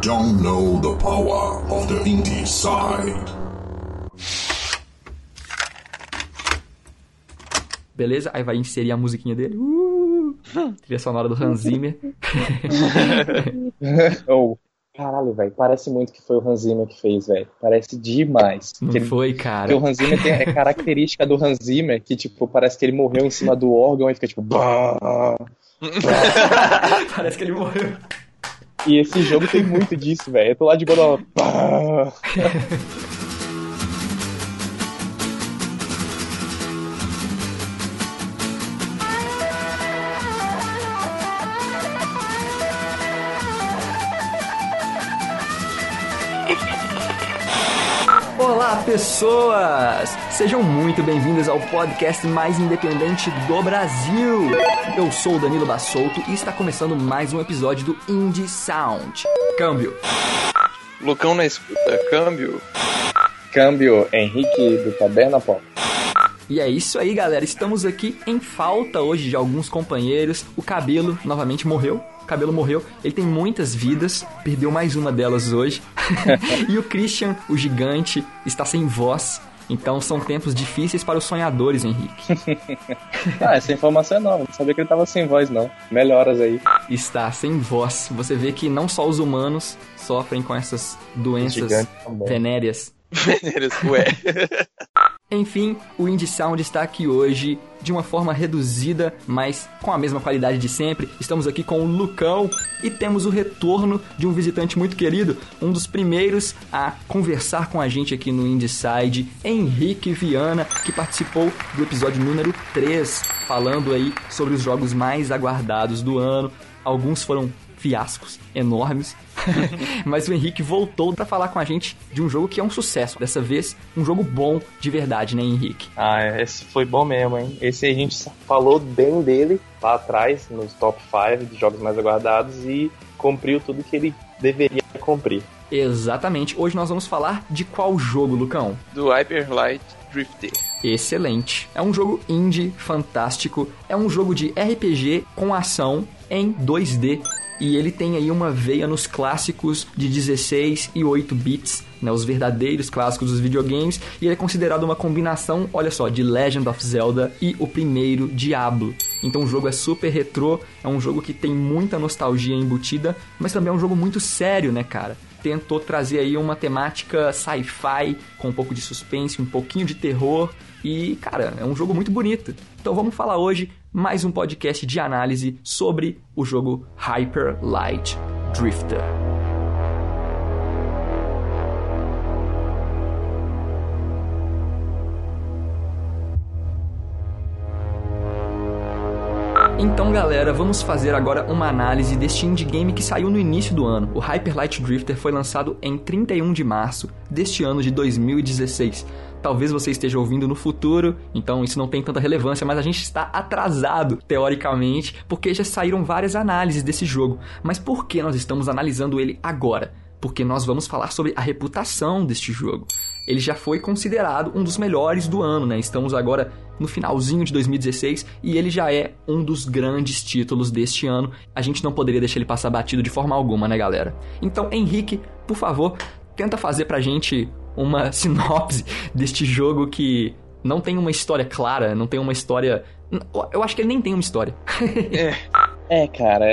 don't know the power of the indie side. Beleza? Aí vai inserir a musiquinha dele. Uh, trilha sonora do Hans Zimmer. oh, caralho, velho. Parece muito que foi o Hans Zimmer que fez, velho. Parece demais. Não Porque foi, cara. Porque o Hans Zimmer tem, é característica do Hans Zimmer que, tipo, parece que ele morreu em cima do órgão e fica tipo. "Bah". Parece que ele morreu. E esse jogo tem muito disso, velho. Eu tô lá de boa. pessoas! Sejam muito bem-vindos ao podcast mais independente do Brasil. Eu sou o Danilo Bassolto e está começando mais um episódio do Indie Sound. Câmbio. Lucão na escuta, câmbio. Câmbio Henrique do Taberna Pop. E é isso aí, galera. Estamos aqui em falta hoje de alguns companheiros. O Cabelo novamente morreu. O Cabelo morreu. Ele tem muitas vidas. Perdeu mais uma delas hoje. e o Christian, o gigante, está sem voz. Então são tempos difíceis para os sonhadores, Henrique. Ah, essa informação é nova. Não sabia que ele tava sem voz, não. Melhoras aí. Está sem voz. Você vê que não só os humanos sofrem com essas doenças venéreas. Veneres, ué. Enfim, o Indie Sound está aqui hoje de uma forma reduzida, mas com a mesma qualidade de sempre. Estamos aqui com o Lucão e temos o retorno de um visitante muito querido, um dos primeiros a conversar com a gente aqui no Indie Side, Henrique Viana, que participou do episódio número 3, falando aí sobre os jogos mais aguardados do ano. Alguns foram fiascos enormes, mas o Henrique voltou para falar com a gente de um jogo que é um sucesso. Dessa vez, um jogo bom de verdade, né, Henrique? Ah, esse foi bom mesmo, hein? Esse a gente falou bem dele lá atrás, nos top 5 de jogos mais aguardados e cumpriu tudo que ele deveria cumprir. Exatamente. Hoje nós vamos falar de qual jogo, Lucão? Do Hyper Light Drifter. Excelente. É um jogo indie fantástico. É um jogo de RPG com ação em 2D. E ele tem aí uma veia nos clássicos de 16 e 8 bits, né, os verdadeiros clássicos dos videogames, e ele é considerado uma combinação, olha só, de Legend of Zelda e o primeiro Diablo. Então o jogo é super retrô, é um jogo que tem muita nostalgia embutida, mas também é um jogo muito sério, né, cara? Tentou trazer aí uma temática sci-fi com um pouco de suspense, um pouquinho de terror e, cara, é um jogo muito bonito. Então vamos falar hoje mais um podcast de análise sobre o jogo Hyper Light Drifter. Então, galera, vamos fazer agora uma análise deste indie game que saiu no início do ano. O Hyper Light Drifter foi lançado em 31 de março deste ano de 2016. Talvez você esteja ouvindo no futuro, então isso não tem tanta relevância, mas a gente está atrasado, teoricamente, porque já saíram várias análises desse jogo. Mas por que nós estamos analisando ele agora? Porque nós vamos falar sobre a reputação deste jogo. Ele já foi considerado um dos melhores do ano, né? Estamos agora no finalzinho de 2016 e ele já é um dos grandes títulos deste ano. A gente não poderia deixar ele passar batido de forma alguma, né, galera? Então, Henrique, por favor, tenta fazer pra gente uma sinopse deste jogo que não tem uma história clara, não tem uma história. Eu acho que ele nem tem uma história. É, cara,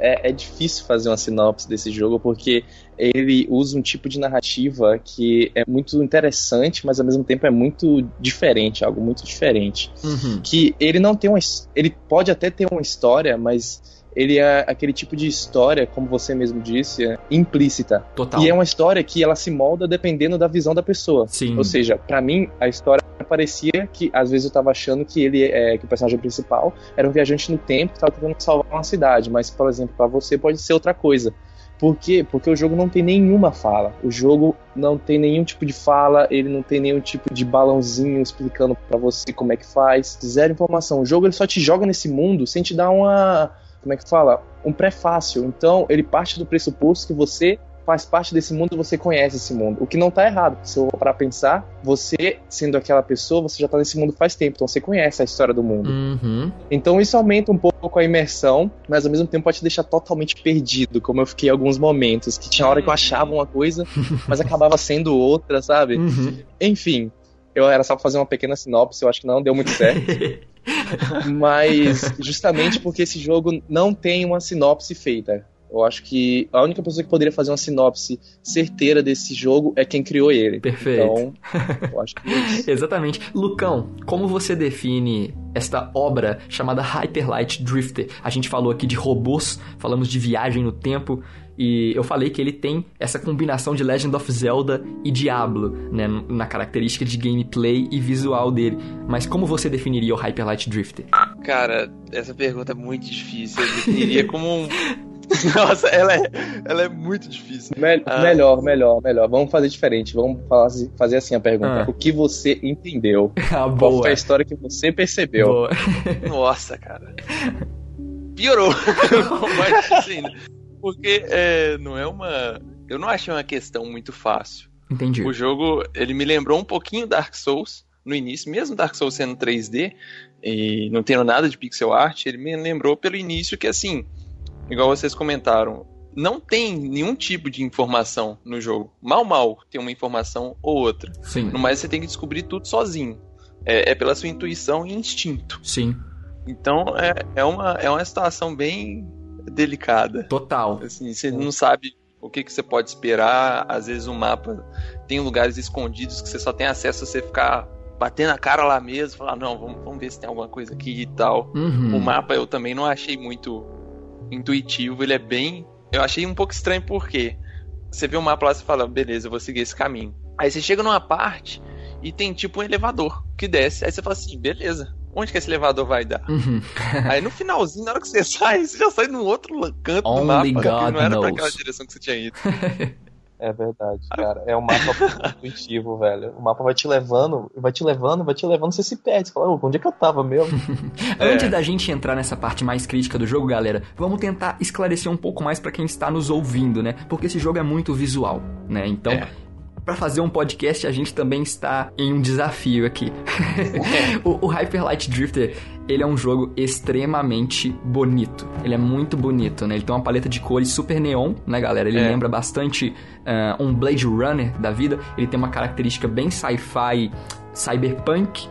é, é difícil fazer uma sinopse desse jogo porque ele usa um tipo de narrativa que é muito interessante, mas ao mesmo tempo é muito diferente, algo muito diferente. Uhum. Que ele não tem uma. Ele pode até ter uma história, mas ele é aquele tipo de história, como você mesmo disse, é implícita. Total. E é uma história que ela se molda dependendo da visão da pessoa. Sim. Ou seja, pra mim, a história parecia que, às vezes, eu tava achando que ele, é, que o personagem principal era um viajante no tempo que tava tentando salvar uma cidade. Mas, por exemplo, pra você pode ser outra coisa. Por quê? Porque o jogo não tem nenhuma fala. O jogo não tem nenhum tipo de fala, ele não tem nenhum tipo de balãozinho explicando pra você como é que faz. Zero informação. O jogo ele só te joga nesse mundo sem te dar uma. Como é que fala? Um prefácio. Então, ele parte do pressuposto que você faz parte desse mundo, você conhece esse mundo. O que não tá errado. Se eu para pensar, você sendo aquela pessoa, você já tá nesse mundo faz tempo, então você conhece a história do mundo. Uhum. Então isso aumenta um pouco a imersão, mas ao mesmo tempo pode te deixar totalmente perdido, como eu fiquei em alguns momentos, que tinha hora que eu achava uma coisa, mas acabava sendo outra, sabe? Uhum. Enfim, eu era só pra fazer uma pequena sinopse, eu acho que não deu muito certo. Mas justamente porque esse jogo não tem uma sinopse feita. Eu acho que a única pessoa que poderia fazer uma sinopse certeira desse jogo é quem criou ele. Perfeito. Então, eu acho que é isso. Exatamente. Lucão, como você define esta obra chamada Hyper Light Drifter? A gente falou aqui de robôs, falamos de viagem no tempo, e eu falei que ele tem essa combinação de Legend of Zelda e Diablo, né, na característica de gameplay e visual dele. Mas como você definiria o Hyper Light Drifter? Cara, essa pergunta é muito difícil. Eu definiria como um. Nossa, ela é, ela é muito difícil. Me- Ah. Melhor, melhor, melhor. Vamos fazer diferente. Vamos falar assim- fazer assim a pergunta. Ah. O que você entendeu? Ah, Qual boa. foi a história que você percebeu? Boa. Nossa, cara. Piorou. Difícil ainda. Porque é, não é uma. Eu não achei uma questão muito fácil. Entendi. O jogo, ele me lembrou um pouquinho Dark Souls no início, mesmo Dark Souls sendo 3D e não tendo nada de pixel art, ele me lembrou pelo início que assim, igual vocês comentaram, não tem nenhum tipo de informação no jogo. Mal mal tem uma informação ou outra. Sim. No mais você tem que descobrir tudo sozinho. É, é pela sua intuição e instinto. Sim. Então é, é, uma, é uma situação bem delicada. Total. Assim, você não sabe o que, que você pode esperar. Às vezes o mapa tem lugares escondidos que você só tem acesso a você ficar batendo a cara lá mesmo, falar, não, vamos, vamos ver se tem alguma coisa aqui e tal. Uhum. O mapa eu também não achei muito intuitivo, ele é bem. Eu achei um pouco estranho porque você vê o mapa lá e você fala, beleza, eu vou seguir esse caminho. Aí você chega numa parte e tem tipo um elevador que desce. Aí você fala assim, beleza, onde que esse elevador vai dar? Uhum. Aí no finalzinho, na hora que você sai, você já sai num outro canto Only do mapa, que God não era pra knows. aquela direção que você tinha ido. É verdade, cara. É um mapa intuitivo, velho. O mapa vai te levando, vai te levando, vai te levando, você se perde. Você fala, "Ô, onde é que eu tava mesmo? Antes da gente entrar nessa parte mais crítica do jogo, galera, vamos tentar esclarecer um pouco mais pra quem está nos ouvindo, né? Porque esse jogo é muito visual, né? Então, É. pra fazer um podcast, a gente também está em um desafio aqui. o, o Hyper Light Drifter, ele é um jogo extremamente bonito. Ele é muito bonito, né? Ele tem uma paleta de cores super neon, né, galera? Ele É. lembra bastante ah, um Blade Runner da vida. Ele tem uma característica bem sci-fi, cyberpunk,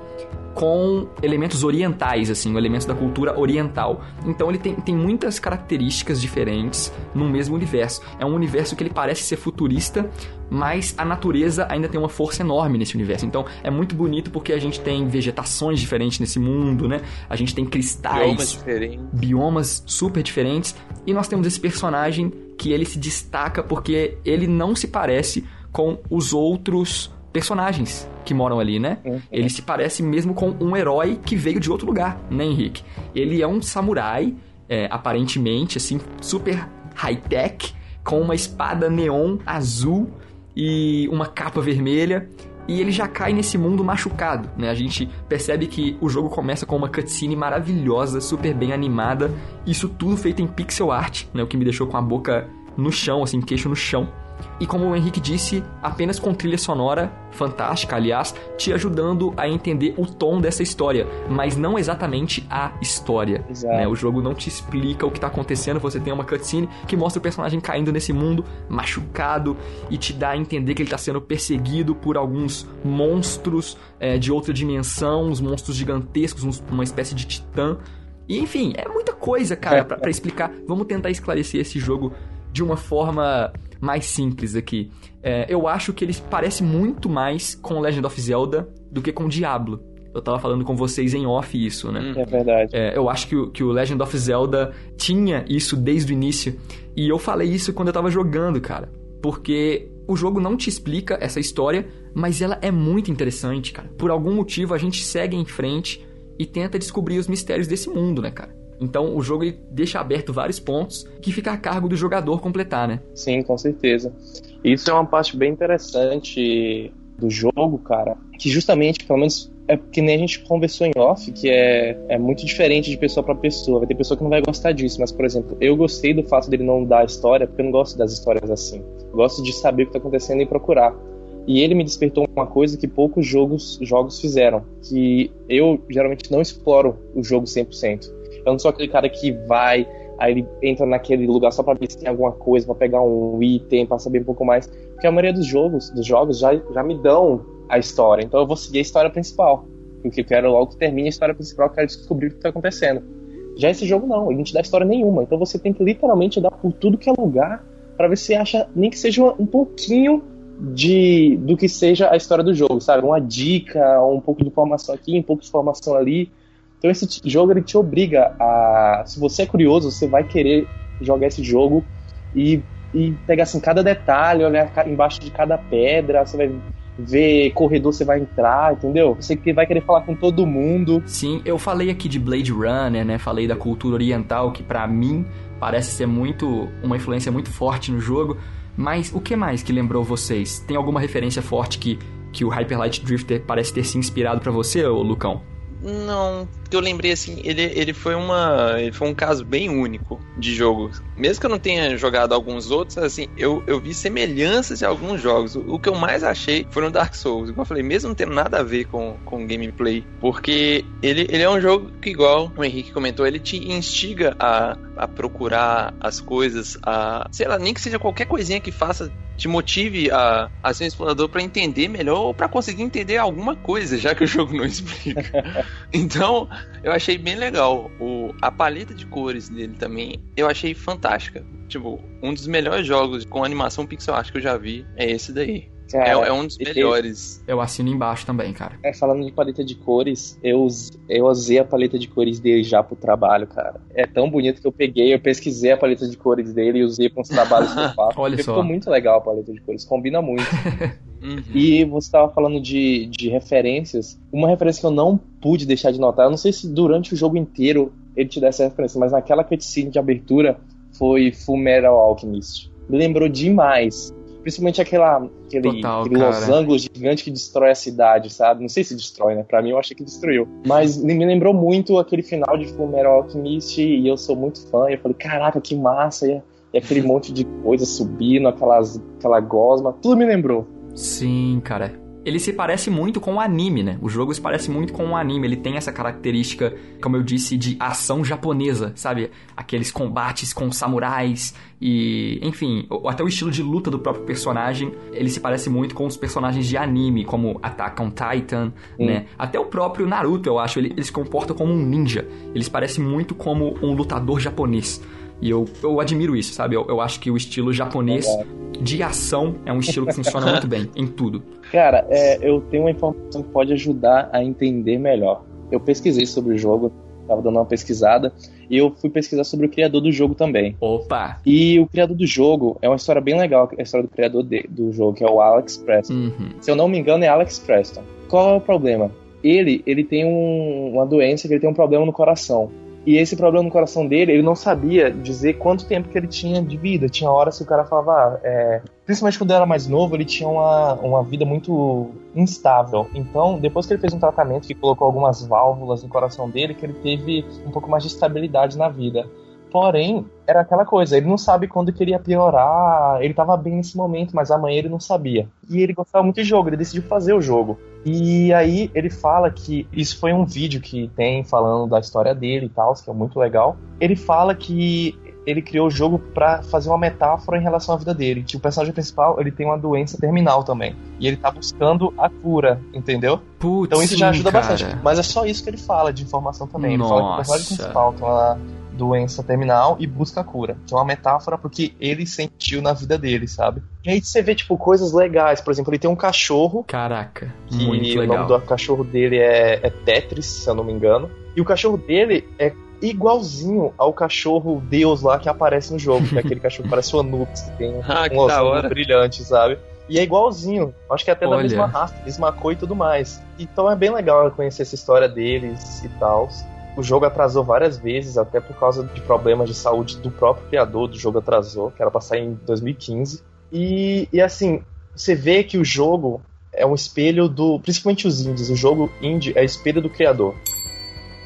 com elementos orientais, assim, elementos da cultura oriental. Então ele tem, tem muitas características diferentes no mesmo universo. É um universo que ele parece ser futurista, mas a natureza ainda tem uma força enorme nesse universo. Então é muito bonito porque a gente tem vegetações diferentes nesse mundo, né? A gente tem cristais Biomas diferentes. biomas super diferentes. E nós temos esse personagem que ele se destaca porque ele não se parece com os outros personagens que moram ali, né? Ele se parece mesmo com um herói que veio de outro lugar, né, Henrique? Ele é um samurai, é, aparentemente, assim, super high-tech, com uma espada neon azul e uma capa vermelha. E ele já cai nesse mundo machucado, né? A gente percebe que o jogo começa com uma cutscene maravilhosa, super bem animada. Isso tudo feito em pixel art, né? O que me deixou com a boca no chão, assim, queixo no chão. E como o Henrique disse, apenas com trilha sonora fantástica, aliás, te ajudando a entender o tom dessa história, mas não exatamente a história. Né? O jogo não te explica o que tá acontecendo, você tem uma cutscene que mostra o personagem caindo nesse mundo, machucado, e te dá a entender que ele tá sendo perseguido por alguns monstros é, de outra dimensão, uns monstros gigantescos, uns- uma espécie de titã. E enfim, é muita coisa, cara, pra, pra explicar. Vamos tentar esclarecer esse jogo de uma forma mais simples aqui. É, eu acho que ele parece muito mais com Legend of Zelda do que com Diablo. Eu tava falando com vocês em off isso, né? É verdade. É, eu acho que o, que o Legend of Zelda tinha isso desde o início. E eu falei isso quando eu tava jogando, cara. Porque o jogo não te explica essa história, mas ela é muito interessante, cara. Por algum motivo a gente segue em frente e tenta descobrir os mistérios desse mundo, né, cara? Então o jogo ele deixa aberto vários pontos que fica a cargo do jogador completar, né? Sim, com certeza. Isso é uma parte bem interessante do jogo, cara, que justamente, pelo menos é porque nem a gente conversou em off, que é, é muito diferente de pessoa para pessoa. Vai ter pessoa que não vai gostar disso, mas, por exemplo, eu gostei do fato dele não dar história, porque eu não gosto das histórias assim. Eu gosto de saber o que tá acontecendo e procurar. E ele me despertou uma coisa que poucos jogos, jogos fizeram, que eu geralmente não exploro o jogo 100%. Eu não sou aquele cara que vai, aí ele entra naquele lugar só para ver se tem alguma coisa, para pegar um item, para saber um pouco mais, porque a maioria dos jogos, dos jogos já, já me dão a história. Então eu vou seguir a história principal. Porque eu quero logo que termine a história principal, eu quero descobrir o que está acontecendo. Já esse jogo não, ele não te dá história nenhuma. Então você tem que literalmente dar por tudo que é lugar para ver se acha nem que seja um pouquinho de do que seja a história do jogo, sabe? Uma dica, um pouco de informação aqui, um pouco de informação ali. Então esse jogo ele te obriga a, se você é curioso, você vai querer jogar esse jogo e, e pegar assim cada detalhe, olhar embaixo de cada pedra, você vai ver corredor você vai entrar, entendeu? Você vai querer falar com todo mundo. Sim, eu falei aqui de Blade Runner, né? Falei da cultura oriental, que para mim parece ser muito uma influência muito forte no jogo. Mas o que mais que lembrou vocês? Tem alguma referência forte que, que o Hyper Light Drifter parece ter se inspirado para você, ô Lucão? Não, que eu lembrei assim, ele, ele foi uma. Ele foi um caso bem único de jogo. Mesmo que eu não tenha jogado alguns outros, assim, eu, eu vi semelhanças em alguns jogos. O, o que eu mais achei foram Dark Souls. Igual eu falei, mesmo não tendo nada a ver com, com gameplay. Porque ele, ele é um jogo que, igual o Henrique comentou, ele te instiga a, a procurar as coisas, a. Sei lá, nem que seja qualquer coisinha que faça te motive a, a ser um explorador para entender melhor ou para conseguir entender alguma coisa, já que o jogo não explica. então, eu achei bem legal. O, a paleta de cores dele também, eu achei fantástica. Tipo, um dos melhores jogos com animação pixel art que eu já vi é esse daí. Cara, é, é, um dos melhores. Eu assino embaixo também, cara. É, falando de paleta de cores, eu, eu usei a paleta de cores dele já pro trabalho, cara. É tão bonito que eu peguei, eu pesquisei a paleta de cores dele e usei para uns trabalhos que eu faço. Olha só. Ficou muito legal a paleta de cores, combina muito. uhum. E você tava falando de, de referências. Uma referência que eu não pude deixar de notar, eu não sei se durante o jogo inteiro ele te dá essa referência, mas naquela cutscene de abertura foi Full Metal Alchemist. Me lembrou demais Principalmente aquela, aquele, Total, aquele Los Angeles gigante que destrói a cidade, sabe? Não sei se destrói, né? Pra mim eu achei que destruiu. Mas me lembrou muito aquele final de Fullmetal Alchemist e eu sou muito fã. Eu falei, caraca, que massa! E, e aquele monte de coisa subindo, aquelas, aquela gosma, tudo me lembrou. Sim, cara ele se parece muito com o anime, né? O jogo se parece muito com o anime. Ele tem essa característica, como eu disse, de ação japonesa, sabe? Aqueles combates com samurais e, enfim, até o estilo de luta do próprio personagem, ele se parece muito com os personagens de anime, como Attack on Titan, hum. né? Até o próprio Naruto, eu acho, ele, ele se comporta como um ninja. Ele se parece muito como um lutador japonês. E eu, eu admiro isso, sabe? Eu, eu acho que o estilo japonês de ação é um estilo que funciona muito bem em tudo. Cara, é, eu tenho uma informação que pode ajudar a entender melhor. Eu pesquisei sobre o jogo, tava dando uma pesquisada, e eu fui pesquisar sobre o criador do jogo também. Opa! E o criador do jogo é uma história bem legal, a história do criador de, do jogo, que é o Alex Preston. Uhum. Se eu não me engano, é Alex Preston. Qual é o problema? Ele, ele tem um, uma doença, que ele tem um problema no coração. E esse problema no coração dele, ele não sabia dizer quanto tempo que ele tinha de vida. Tinha horas que o cara falava, ah, é... principalmente quando ele era mais novo, ele tinha uma, uma vida muito instável. Então, depois que ele fez um tratamento que colocou algumas válvulas no coração dele, que ele teve um pouco mais de estabilidade na vida. Porém, era aquela coisa, ele não sabe quando queria piorar, ele tava bem nesse momento, mas amanhã ele não sabia. E ele gostava muito de jogo, ele decidiu fazer o jogo. E aí ele fala que isso foi um vídeo que tem falando da história dele e tal, que é muito legal. Ele fala que ele criou o jogo para fazer uma metáfora em relação à vida dele. Que o personagem principal, ele tem uma doença terminal também. E ele tá buscando a cura, entendeu? Putz, então isso já ajuda cara. bastante. Mas é só isso que ele fala de informação também. Nossa. Ele fala que o personagem principal tem uma doença terminal e busca a cura. Que é uma metáfora porque ele sentiu na vida dele, sabe? E aí você vê, tipo, coisas legais. Por exemplo, ele tem um cachorro. Caraca, que muito o nome do cachorro dele é, é Tetris, se eu não me engano. E o cachorro dele é igualzinho ao cachorro Deus lá que aparece no jogo, que é aquele cachorro que parece o Anubis, que tem ah, um osso brilhante, sabe? E é igualzinho. Acho que é até Olha. da mesma raça, mesma cor e tudo mais. Então é bem legal conhecer essa história deles e tal. O jogo atrasou várias vezes, até por causa de problemas de saúde do próprio criador do jogo atrasou, que era pra sair em 2015. E, e assim, você vê que o jogo é um espelho do. Principalmente os indies. O jogo indie é espelho do criador.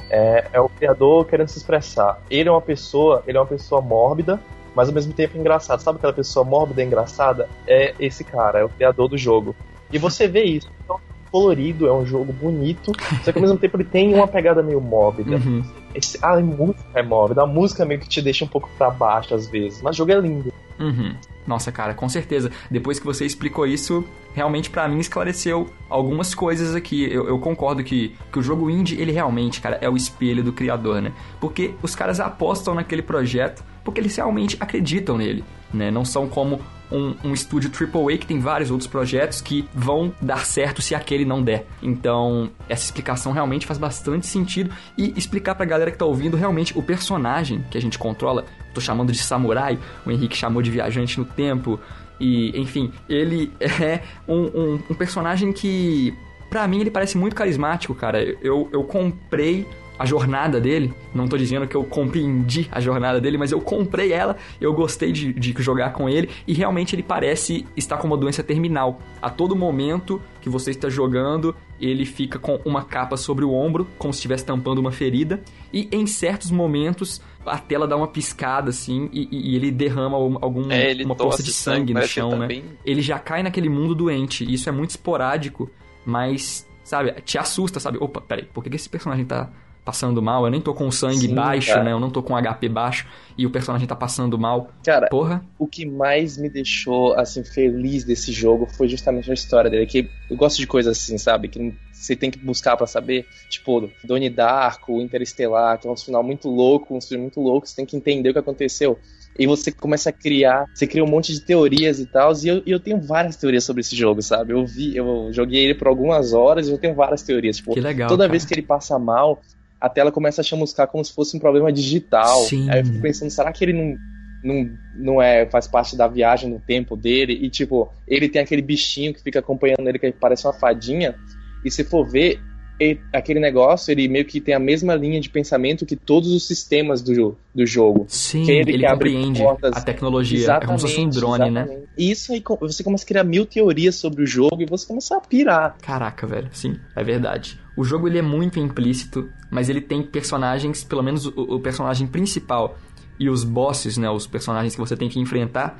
É, é o criador querendo se expressar. Ele é uma pessoa, ele é uma pessoa mórbida, mas ao mesmo tempo engraçado. Sabe aquela pessoa mórbida e engraçada? É esse cara, é o criador do jogo. E você vê isso. Então, colorido, é um jogo bonito, só que ao mesmo tempo ele tem uma pegada meio mórbida. Uhum. Esse, a música é mórbida, a música meio que te deixa um pouco pra baixo às vezes, mas o jogo é lindo. Uhum. Nossa, cara, com certeza. Depois que você explicou isso, realmente para mim esclareceu algumas coisas aqui. Eu, eu, concordo que, que o jogo indie, ele realmente, cara, é o espelho do criador, né? Porque os caras apostam naquele projeto porque eles realmente acreditam nele, né? Não são como um, um estúdio AAA que tem vários outros projetos que vão dar certo se aquele não der. Então, essa explicação realmente faz bastante sentido e explicar pra galera que tá ouvindo realmente o personagem que a gente controla, tô chamando de samurai, o Henrique chamou de viajante no tempo, e enfim, ele é um, um, um personagem que, pra mim, ele parece muito carismático, cara. Eu, eu comprei a jornada dele. Não tô dizendo que eu compreendi a jornada dele, mas eu comprei ela, eu gostei de, de, jogar com ele e realmente ele parece estar com uma doença terminal. A todo momento que você está jogando, ele fica com uma capa sobre o ombro, como se estivesse tampando uma ferida, e em certos momentos a tela dá uma piscada assim e, e ele derrama algum, é, ele uma poça de sangue, sangue no chão, tá né? Ele já cai naquele mundo doente, e isso é muito esporádico, mas sabe, te assusta, sabe? Opa, peraí, por que esse personagem tá passando mal, eu nem tô com sangue Sim, baixo, cara. né? Eu não tô com HP baixo e o personagem tá passando mal. Cara, Porra. o que mais me deixou, assim, feliz desse jogo foi justamente a história dele. Que eu gosto de coisas assim, sabe? Que você tem que buscar para saber. Tipo, Donnie Darko, Interestelar, que é um final muito louco, um filme muito louco, você tem que entender o que aconteceu e você começa a criar, você cria um monte de teorias e tal, e eu, eu tenho várias teorias sobre esse jogo, sabe? Eu vi, eu joguei ele por algumas horas e eu tenho várias teorias. Tipo, que legal, toda cara. vez que ele passa mal, a tela começa a chamuscar como se fosse um problema digital. Sim. Aí eu fico pensando, será que ele não, não, não é, faz parte da viagem no tempo dele? E tipo, ele tem aquele bichinho que fica acompanhando ele que parece uma fadinha. E se for ver, ele, aquele negócio, ele meio que tem a mesma linha de pensamento que todos os sistemas do, do jogo. Sim, que ele, ele compreende portas. a tecnologia. Exatamente, é como se fosse um drone, né? exatamente. né? E isso aí, você começa a criar mil teorias sobre o jogo e você começa a pirar. Caraca, velho, sim, é verdade. O jogo ele é muito implícito, mas ele tem personagens, pelo menos o, o personagem principal e os bosses, né, os personagens que você tem que enfrentar,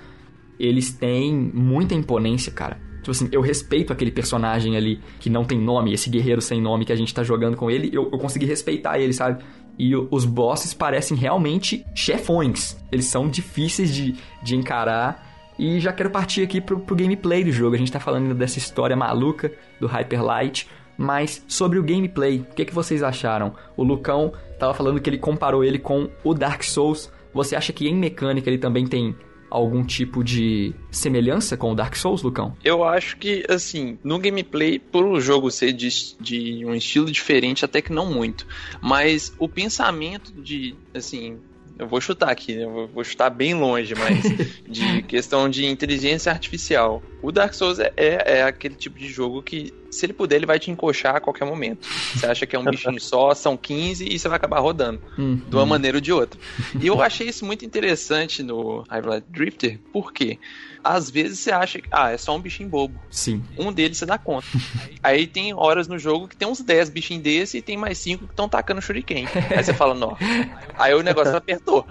eles têm muita imponência, cara. Tipo assim, eu respeito aquele personagem ali que não tem nome, esse guerreiro sem nome que a gente tá jogando com ele, eu, eu consegui respeitar ele, sabe? E os bosses parecem realmente chefões. Eles são difíceis de, de encarar. E já quero partir aqui pro, pro gameplay do jogo. A gente tá falando dessa história maluca do Hyper Light. Mas sobre o gameplay, o que, que vocês acharam? O Lucão tava falando que ele comparou ele com o Dark Souls. Você acha que em mecânica ele também tem algum tipo de semelhança com o Dark Souls, Lucão? Eu acho que, assim, no gameplay, por o jogo ser de, de um estilo diferente, até que não muito. Mas o pensamento de, assim, eu vou chutar aqui, né? eu vou chutar bem longe, mas de questão de inteligência artificial. O Dark Souls é, é, é, aquele tipo de jogo que, se ele puder, ele vai te encoxar a qualquer momento. Você acha que é um bichinho só, são 15 e você vai acabar rodando, uhum. de uma maneira ou de outra. E eu achei isso muito interessante no Highlight Drifter, por quê? Às vezes você acha que, ah, é só um bichinho bobo. Sim. Um deles você dá conta. Aí tem horas no jogo que tem uns 10 bichinhos desse e tem mais 5 que estão tacando shuriken. Aí você fala, não. Aí o negócio apertou.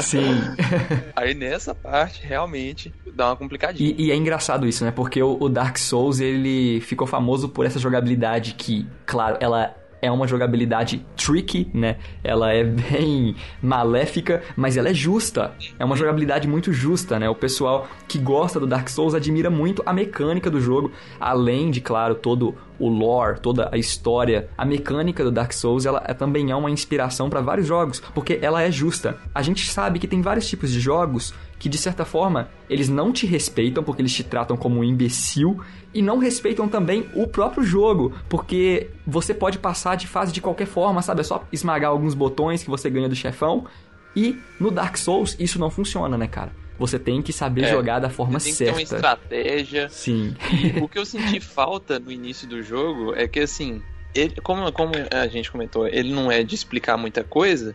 Sim. Aí nessa parte, realmente, dá uma complicadinha. E, e é engraçado isso, né? Porque o, o Dark Souls, ele ficou famoso por essa jogabilidade que, claro, ela é uma jogabilidade tricky, né? Ela é bem maléfica, mas ela é justa. É uma jogabilidade muito justa, né? O pessoal que gosta do Dark Souls admira muito a mecânica do jogo, além de, claro, todo o lore, toda a história, a mecânica do Dark Souls, ela também é uma inspiração para vários jogos, porque ela é justa. A gente sabe que tem vários tipos de jogos que de certa forma eles não te respeitam porque eles te tratam como um imbecil e não respeitam também o próprio jogo, porque você pode passar de fase de qualquer forma, sabe? É só esmagar alguns botões que você ganha do chefão. E no Dark Souls isso não funciona, né, cara? Você tem que saber é, jogar da forma tem certa. Tem que ter uma estratégia. Sim. E o que eu senti falta no início do jogo é que assim, ele, como, como a gente comentou, ele não é de explicar muita coisa.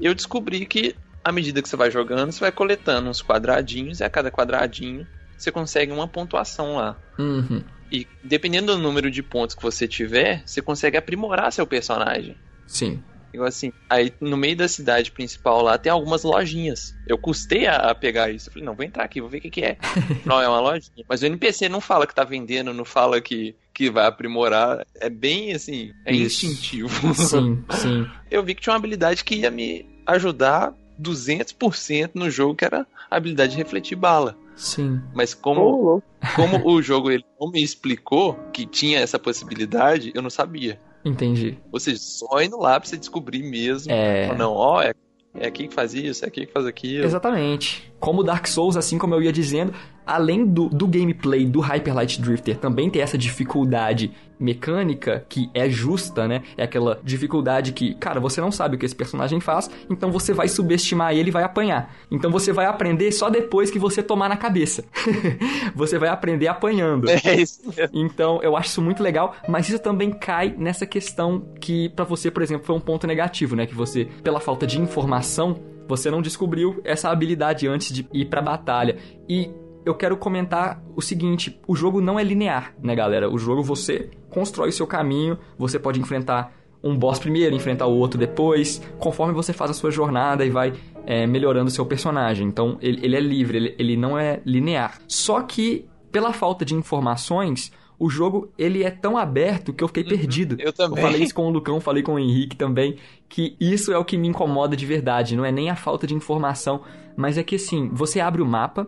Eu descobri que à medida que você vai jogando, você vai coletando uns quadradinhos e a cada quadradinho você consegue uma pontuação lá. Uhum. E dependendo do número de pontos que você tiver, você consegue aprimorar seu personagem. Sim. Igual assim, aí no meio da cidade principal lá tem algumas lojinhas. Eu custei a, a pegar isso. Eu falei, não, vou entrar aqui, vou ver o que, que é. não, é uma lojinha. Mas o NPC não fala que tá vendendo, não fala que, que vai aprimorar. É bem assim, é Isso. instintivo. Sim, sim. Eu vi que tinha uma habilidade que ia me ajudar 200% no jogo, que era a habilidade de refletir bala. Sim. Mas como, como o jogo ele não me explicou que tinha essa possibilidade, eu não sabia. Entendi. Ou seja, só indo lá pra você descobrir mesmo. É. Ou não, ó, é, é aqui que faz isso, é aqui que faz aquilo. Exatamente. Como Dark Souls, assim como eu ia dizendo, além do, do gameplay do Hyper Light Drifter também tem essa dificuldade mecânica que é justa, né? É aquela dificuldade que, cara, você não sabe o que esse personagem faz, então você vai subestimar ele e vai apanhar. Então você vai aprender só depois que você tomar na cabeça. você vai aprender apanhando. É isso. Então, eu acho isso muito legal, mas isso também cai nessa questão que pra você, por exemplo, foi um ponto negativo, né, que você, pela falta de informação, você não descobriu essa habilidade antes de ir pra batalha. E eu quero comentar o seguinte, o jogo não é linear, né, galera? O jogo você constrói o seu caminho, você pode enfrentar um boss primeiro, enfrentar o outro depois, conforme você faz a sua jornada e vai é, melhorando o seu personagem. Então, ele, ele é livre, ele, ele não é linear. Só que, pela falta de informações, o jogo ele é tão aberto que eu fiquei perdido. eu também. falei isso com o Lucão, falei com o Henrique também, que isso é o que me incomoda de verdade. Não é nem a falta de informação, mas é que assim, você abre o mapa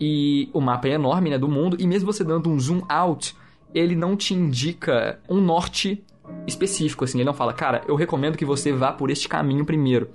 e o mapa é enorme, né, do mundo, e mesmo você dando um zoom out, ele não te indica um norte específico, assim, ele não fala, cara, eu recomendo que você vá por este caminho primeiro.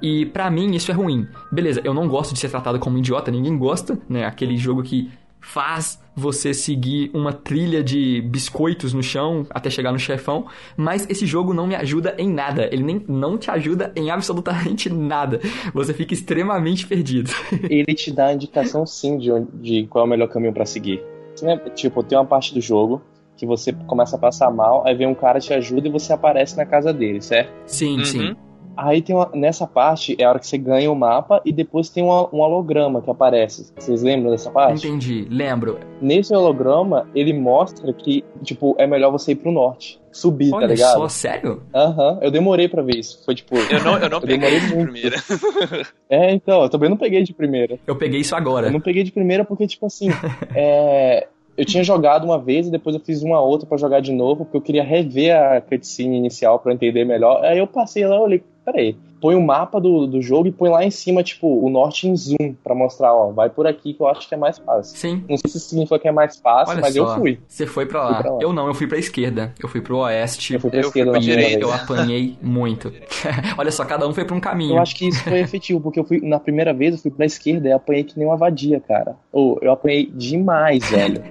E pra mim isso é ruim. Beleza, eu não gosto de ser tratado como idiota, ninguém gosta, né? Aquele jogo que faz você seguir uma trilha de biscoitos no chão até chegar no chefão, mas esse jogo não me ajuda em nada. Ele nem não te ajuda em absolutamente nada. Você fica extremamente perdido. Ele te dá a indicação sim de, onde- de qual é o melhor caminho pra seguir. Né? Tipo, tem uma parte do jogo que você começa a passar mal, aí vem um cara te ajuda e você aparece na casa dele, certo? Sim, Uhum. sim. Aí tem uma- nessa parte é a hora que você ganha o mapa e depois tem uma- um holograma que aparece. Vocês lembram dessa parte? Entendi. Lembro. Nesse holograma, ele mostra que, tipo, é melhor você ir pro norte. Subir, tá Olha ligado? só, sério? Aham, eu demorei pra ver isso. Foi tipo. Eu não, eu não Eu peguei demorei de muito. primeira. É, então, eu também não peguei de primeira. Eu peguei isso agora. Eu não peguei de primeira porque, tipo assim, é, eu tinha jogado uma vez e depois eu fiz uma outra pra jogar de novo, porque eu queria rever a cutscene inicial pra entender melhor. Aí eu passei lá e olhei, peraí, põe o mapa do, do jogo e põe lá em cima, tipo, o norte em zoom, pra mostrar, ó, vai por aqui que eu acho que é mais fácil. Sim. Não sei se significa que é mais fácil, Olha mas só. eu fui. Você foi pra lá. Fui pra lá. Eu não, eu fui pra esquerda. Eu fui pro oeste. Eu fui pra Eu fui esquerda pra na primeira direita. Eu apanhei muito. Olha só, cada um foi pra um caminho. Eu acho que isso foi efetivo, porque eu fui, na primeira vez, eu fui pra esquerda e apanhei que nem uma vadia, cara. Ou eu apanhei demais, velho.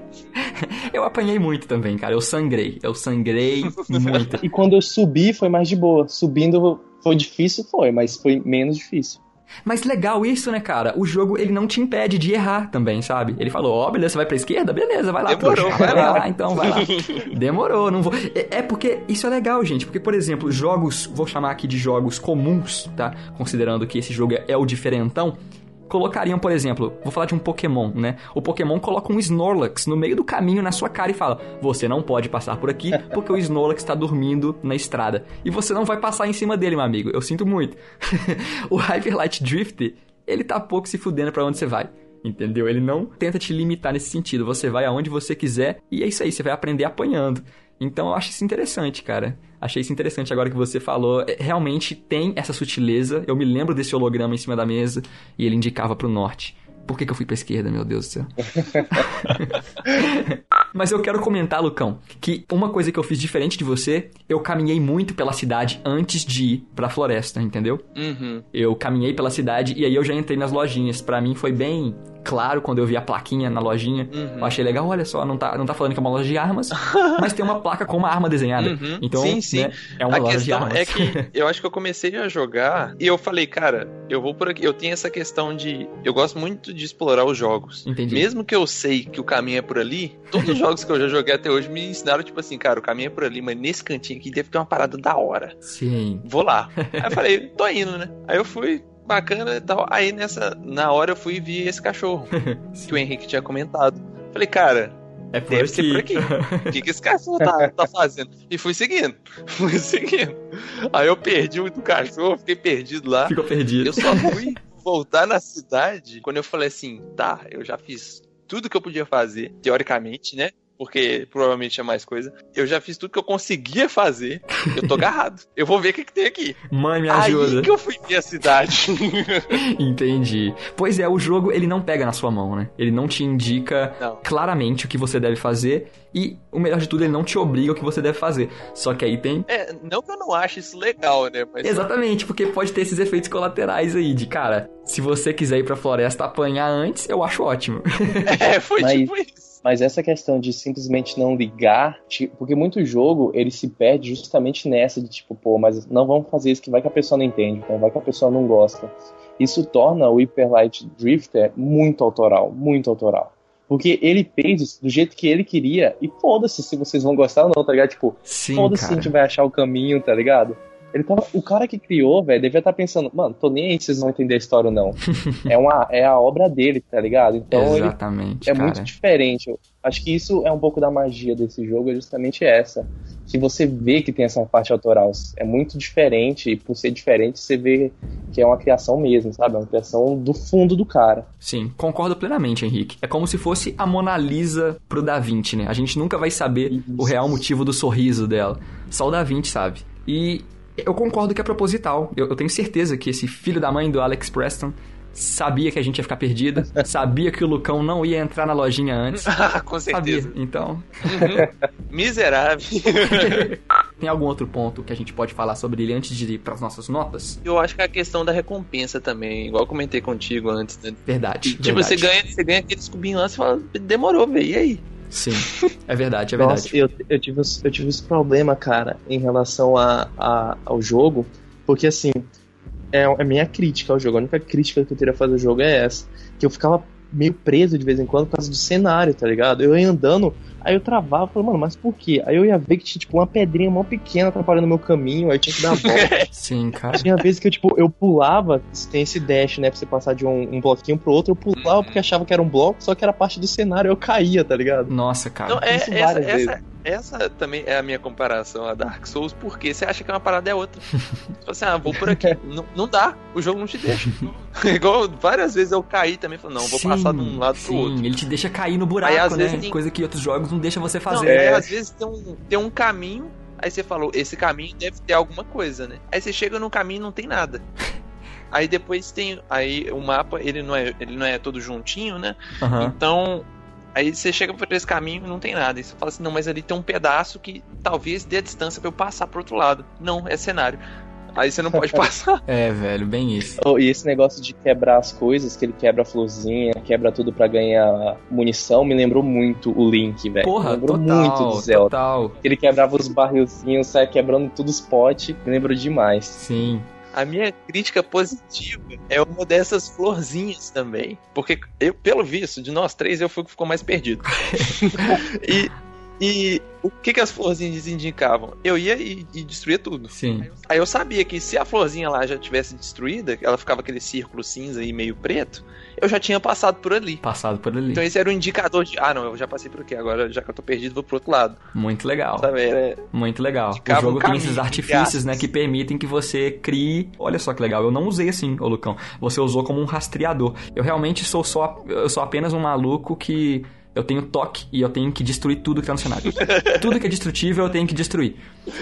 Eu apanhei muito também, cara. Eu sangrei. Eu sangrei muito. E quando eu subi, foi mais de boa. Subindo foi difícil, foi, mas foi menos difícil. Mas legal isso, né, cara? O jogo, ele não te impede de errar também, sabe? Ele falou, ó, beleza, você vai pra esquerda? Beleza, vai lá. Demorou, trouxa. vai lá. então, vai lá. Demorou, não vou... É, é porque isso é legal, gente. Porque, por exemplo, jogos, vou chamar aqui de jogos comuns, tá? Considerando que esse jogo é, é o diferentão. Colocariam, por exemplo, vou falar de um Pokémon, né? O Pokémon coloca um Snorlax no meio do caminho na sua cara e fala: Você não pode passar por aqui porque o Snorlax está dormindo na estrada. E você não vai passar em cima dele, meu amigo. Eu sinto muito. o Hyper Light Drift, ele tá pouco se fudendo pra onde você vai. Entendeu? Ele não tenta te limitar nesse sentido. Você vai aonde você quiser e é isso aí, você vai aprender apanhando. Então eu acho isso interessante, cara. Achei isso interessante agora que você falou. É, Realmente tem essa sutileza. Eu me lembro desse holograma em cima da mesa e ele indicava pro norte. Por que, que eu fui pra esquerda, meu Deus do céu? Mas eu quero comentar, Lucão, que uma coisa que eu fiz diferente de você, eu caminhei muito pela cidade antes de ir pra floresta, entendeu? Uhum. Eu caminhei pela cidade e aí eu já entrei nas lojinhas. Pra mim foi bem claro quando eu vi a plaquinha na lojinha. Uhum. Eu achei legal, olha só, não tá, não tá falando que é uma loja de armas, mas tem uma placa com uma arma desenhada. Uhum. Então, Sim, sim. né, é uma a loja de questão armas. é que eu acho que eu comecei a jogar e eu falei, cara, eu vou por aqui. Eu tenho essa questão de. Eu gosto muito de explorar os jogos. Entendi. Mesmo que eu sei que o caminho é por ali, todos os jogos que eu já joguei até hoje me ensinaram, tipo assim, cara, o caminho é por ali, mas nesse cantinho aqui deve ter uma parada da hora. Sim. Vou lá. Aí eu falei, tô indo, né? Aí eu fui, bacana e tal. Aí nessa, na hora eu fui e vi esse cachorro que o Henrique tinha comentado. Falei, cara, É por Deve aqui. ser por aqui. O que, que esse cachorro tá, tá fazendo? E fui seguindo. Fui seguindo. Aí eu perdi o do cachorro, fiquei perdido lá. Ficou perdido. Eu só fui voltar na cidade quando eu falei assim, tá, eu já fiz tudo que eu podia fazer, teoricamente, né? Porque provavelmente é mais coisa. Eu já fiz tudo que eu conseguia fazer. Eu tô agarrado. Eu vou ver o que, que tem aqui. Mãe, me ajuda. Aí que eu fui ver a cidade. Entendi. Pois é, o jogo ele não pega na sua mão, né? Ele não te indica Não. claramente o que você deve fazer e o melhor de tudo, ele não te obriga o que você deve fazer. Só que aí tem É, não que eu não ache isso legal, né? Mas Exatamente, porque pode ter esses efeitos colaterais aí de, cara, se você quiser ir pra floresta apanhar antes, eu acho ótimo. É, foi Mas- tipo isso. Mas essa questão de simplesmente não ligar, ti- porque muito jogo ele se perde justamente nessa de tipo, pô, mas não vamos fazer isso que vai que a pessoa não entende, né? vai que a pessoa não gosta. Isso torna o Hyper Light Drifter muito autoral, muito autoral. Porque ele fez do jeito que ele queria e foda-se se vocês vão gostar ou não, tá ligado? Tipo, foda-se se a gente vai achar o caminho, tá ligado? Ele tava, o cara que criou, velho, devia estar pensando, mano, tô nem aí se vocês vão entender a história ou não. é, uma, é a obra dele, tá ligado? Então ele Exatamente, é cara. muito diferente. Eu acho que isso é um pouco da magia desse jogo, é justamente essa. Que você vê que tem essa parte autoral. É muito diferente, e por ser diferente, você vê que é uma criação mesmo, sabe? É uma criação do fundo do cara. Sim, concordo plenamente, Henrique. É como se fosse a Mona Lisa pro Da Vinci, né? A gente nunca vai saber Isso. o real motivo do sorriso dela. Só o Da Vinci sabe. E eu concordo que é proposital. Eu, eu tenho certeza que esse filho da mãe do Alex Preston sabia que a gente ia ficar perdida, sabia que o Lucão não ia entrar na lojinha antes. Ah, com certeza. Sabia. Então, Uhum. Miserável. tem algum outro ponto que a gente pode falar sobre ele antes de ir pras nossas notas? Eu acho que é a questão da recompensa também, igual eu comentei contigo antes, né? Verdade. Tipo, verdade. você ganha, você ganha aqueles cubinhos lá, você fala, demorou, velho, e aí? Sim, é verdade, é verdade. Nossa, eu, eu, tive, eu tive esse problema, cara, em relação a, a- ao jogo, porque assim, é a minha crítica ao jogo. A única crítica que eu teria a fazer ao jogo é essa. Que eu ficava meio preso de vez em quando por causa do cenário, tá ligado? Eu ia andando, aí eu travava, falei, mano, mas por quê? Aí eu ia ver que tinha, tipo, uma pedrinha mó pequena atrapalhando o meu caminho, aí tinha que dar a volta. Sim, cara. Tinha vezes que eu, tipo, eu pulava, tem esse dash, né, pra você passar de um, um bloquinho pro outro, eu pulava porque achava que era um bloco, só que era parte do cenário, eu caía, tá ligado? Nossa, cara. Não, é, isso essa, várias essa, essa também é a minha comparação a Dark Souls, porque você acha que uma parada é outra. Você fala assim, ah, vou por aqui. não, não dá, o jogo não te deixa. Igual várias vezes eu caí também, falei, não, vou Sim, passar de um lado sim, pro outro. ele te deixa cair no buraco, Aí, né? vezes, tem- Coisa que outros jogos não deixam você Não, fazer. aí, É. às vezes tem um, tem um caminho, aí você falou, esse caminho deve ter alguma coisa, né? Aí você chega no caminho e não tem nada. Aí depois tem. Aí o mapa, ele não é, ele não é todo juntinho, né? Aham. Então. Aí você chega por esse caminho e não tem nada. E você fala assim, não, mas ali tem um pedaço que talvez dê a distância pra eu passar pro outro lado. Não, é cenário. Aí você não pode passar. É, velho, bem isso. Oh, e esse negócio de quebrar as coisas, que ele quebra a florzinha, quebra tudo pra ganhar munição, me lembrou muito o Link, velho. Me Porra, lembrou total, muito do Zelda. total. Ele quebrava os barrilzinhos, saia quebrando tudo os potes, me lembrou demais. Sim. A minha crítica positiva é uma dessas florzinhas também. Porque eu, pelo visto, de nós três, eu fui o que ficou mais perdido. e, e o que, que as florzinhas indicavam? Eu ia e, e destruía tudo. Sim. Aí eu sabia que se a florzinha lá já tivesse destruída, ela ficava aquele círculo cinza e meio preto, eu já tinha passado por ali. Passado por ali. Então esse era o indicador de, ah não, eu já passei por aqui, agora já que eu tô perdido, vou pro outro lado. Muito legal. Sabe? Era- Muito legal. O jogo um tem esses artifícios, né, que permitem que você crie. Olha só que legal. Eu não usei assim, ô Lucão. Você usou como um rastreador. Eu realmente sou só. Eu sou apenas um maluco que. Eu tenho toque e eu tenho que destruir tudo que tá no cenário. tudo que é destrutível eu tenho que destruir.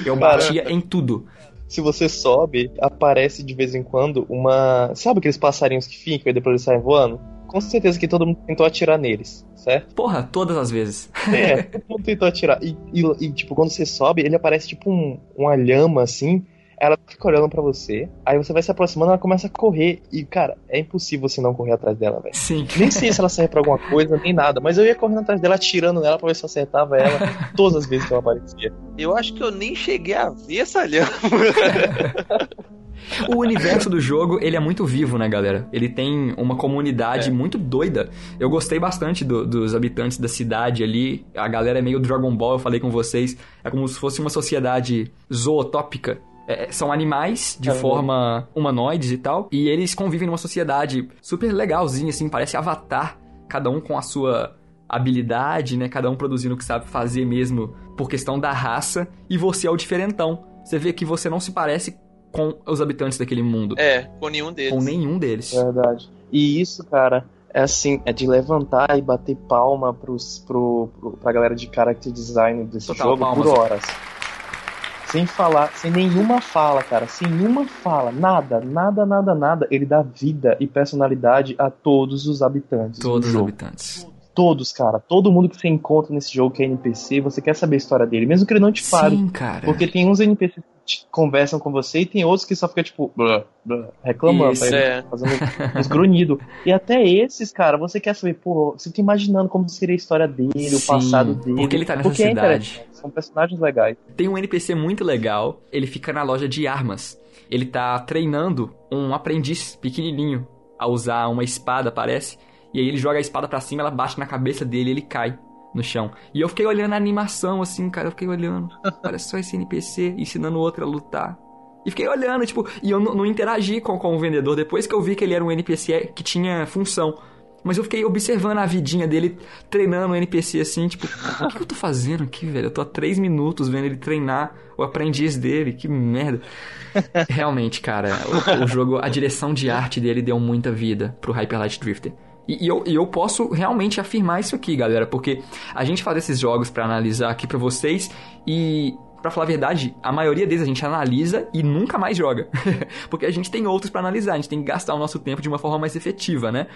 Eu Cara. batia em tudo. Se você sobe, aparece de vez em quando uma. Sabe aqueles passarinhos que ficam e depois eles saem voando? Com certeza que todo mundo tentou atirar neles, certo? Porra, todas as vezes. É, todo mundo tentou atirar. E, e- e, tipo, quando você sobe, ele aparece tipo um, uma lhama assim. Ela fica olhando pra você. Aí você vai se aproximando, ela começa a correr. E, cara, é impossível você não correr atrás dela, velho. Sim. Nem sei se ela serve pra alguma coisa, nem nada. Mas eu ia correndo atrás dela, atirando nela pra ver se eu acertava ela todas as vezes que ela aparecia. Eu acho que eu nem cheguei a ver essa lhama. O universo do jogo, ele é muito vivo, né, galera? Ele tem uma comunidade É. muito doida. Eu gostei bastante do- dos habitantes da cidade ali. A galera é meio Dragon Ball, eu falei com vocês. É como se fosse uma sociedade zootópica. É, são animais de É. forma humanoides e tal. E eles convivem numa sociedade super legalzinha, assim, parece Avatar. Cada um com a sua habilidade, né? Cada um produzindo o que sabe fazer mesmo por questão da raça, e você é o diferentão. Você vê que você não se parece com os habitantes daquele mundo. É, com nenhum deles. Com nenhum deles. Verdade. E isso, cara, é assim, é de levantar e bater palma pros, pro, pro, pra galera de character design desse Total, jogo palmas. por horas. Sem falar, sem nenhuma fala, cara, sem nenhuma fala, nada, nada, nada, nada. Ele dá vida e personalidade a todos os habitantes Todos do os habitantes. Todos, cara. Todo mundo que você encontra nesse jogo que é NPC, você quer saber a história dele, mesmo que ele não te fale. Sim, cara. Porque tem uns NPCs que conversam com você e tem outros que só fica tipo blá, blá, reclamando, Isso, aí, é. fazendo uns grunhidos. E até esses, cara, você quer saber, pô, você fica imaginando como seria a história dele, o Sim, passado dele. porque ele tá nessa porque é cidade. interessante, São personagens legais. Tem um NPC muito legal, ele fica na loja de armas. Ele tá treinando um aprendiz pequenininho a usar uma espada, parece. E aí ele joga a espada pra cima, ela bate na cabeça dele e ele cai no chão. E eu fiquei olhando a animação, assim, cara, eu fiquei olhando. Olha só esse NPC ensinando o outro a lutar. E fiquei olhando, tipo, e eu não, interagi com, com o vendedor depois que eu vi que ele era um NPC que tinha função. Mas eu fiquei observando a vidinha dele treinando o NPC assim, tipo, o que, que eu tô fazendo aqui, velho? Eu tô há três minutos vendo ele treinar o aprendiz dele, que merda. Realmente, cara, o, o jogo, a direção de arte dele deu muita vida pro Hyper Light Drifter. E, e eu, e eu posso realmente afirmar isso aqui, galera, porque a gente faz esses jogos pra analisar aqui pra vocês e Pra falar a verdade, a maioria deles a gente analisa e nunca mais joga. Porque a gente tem outros pra analisar, a gente tem que gastar o nosso tempo de uma forma mais efetiva, né?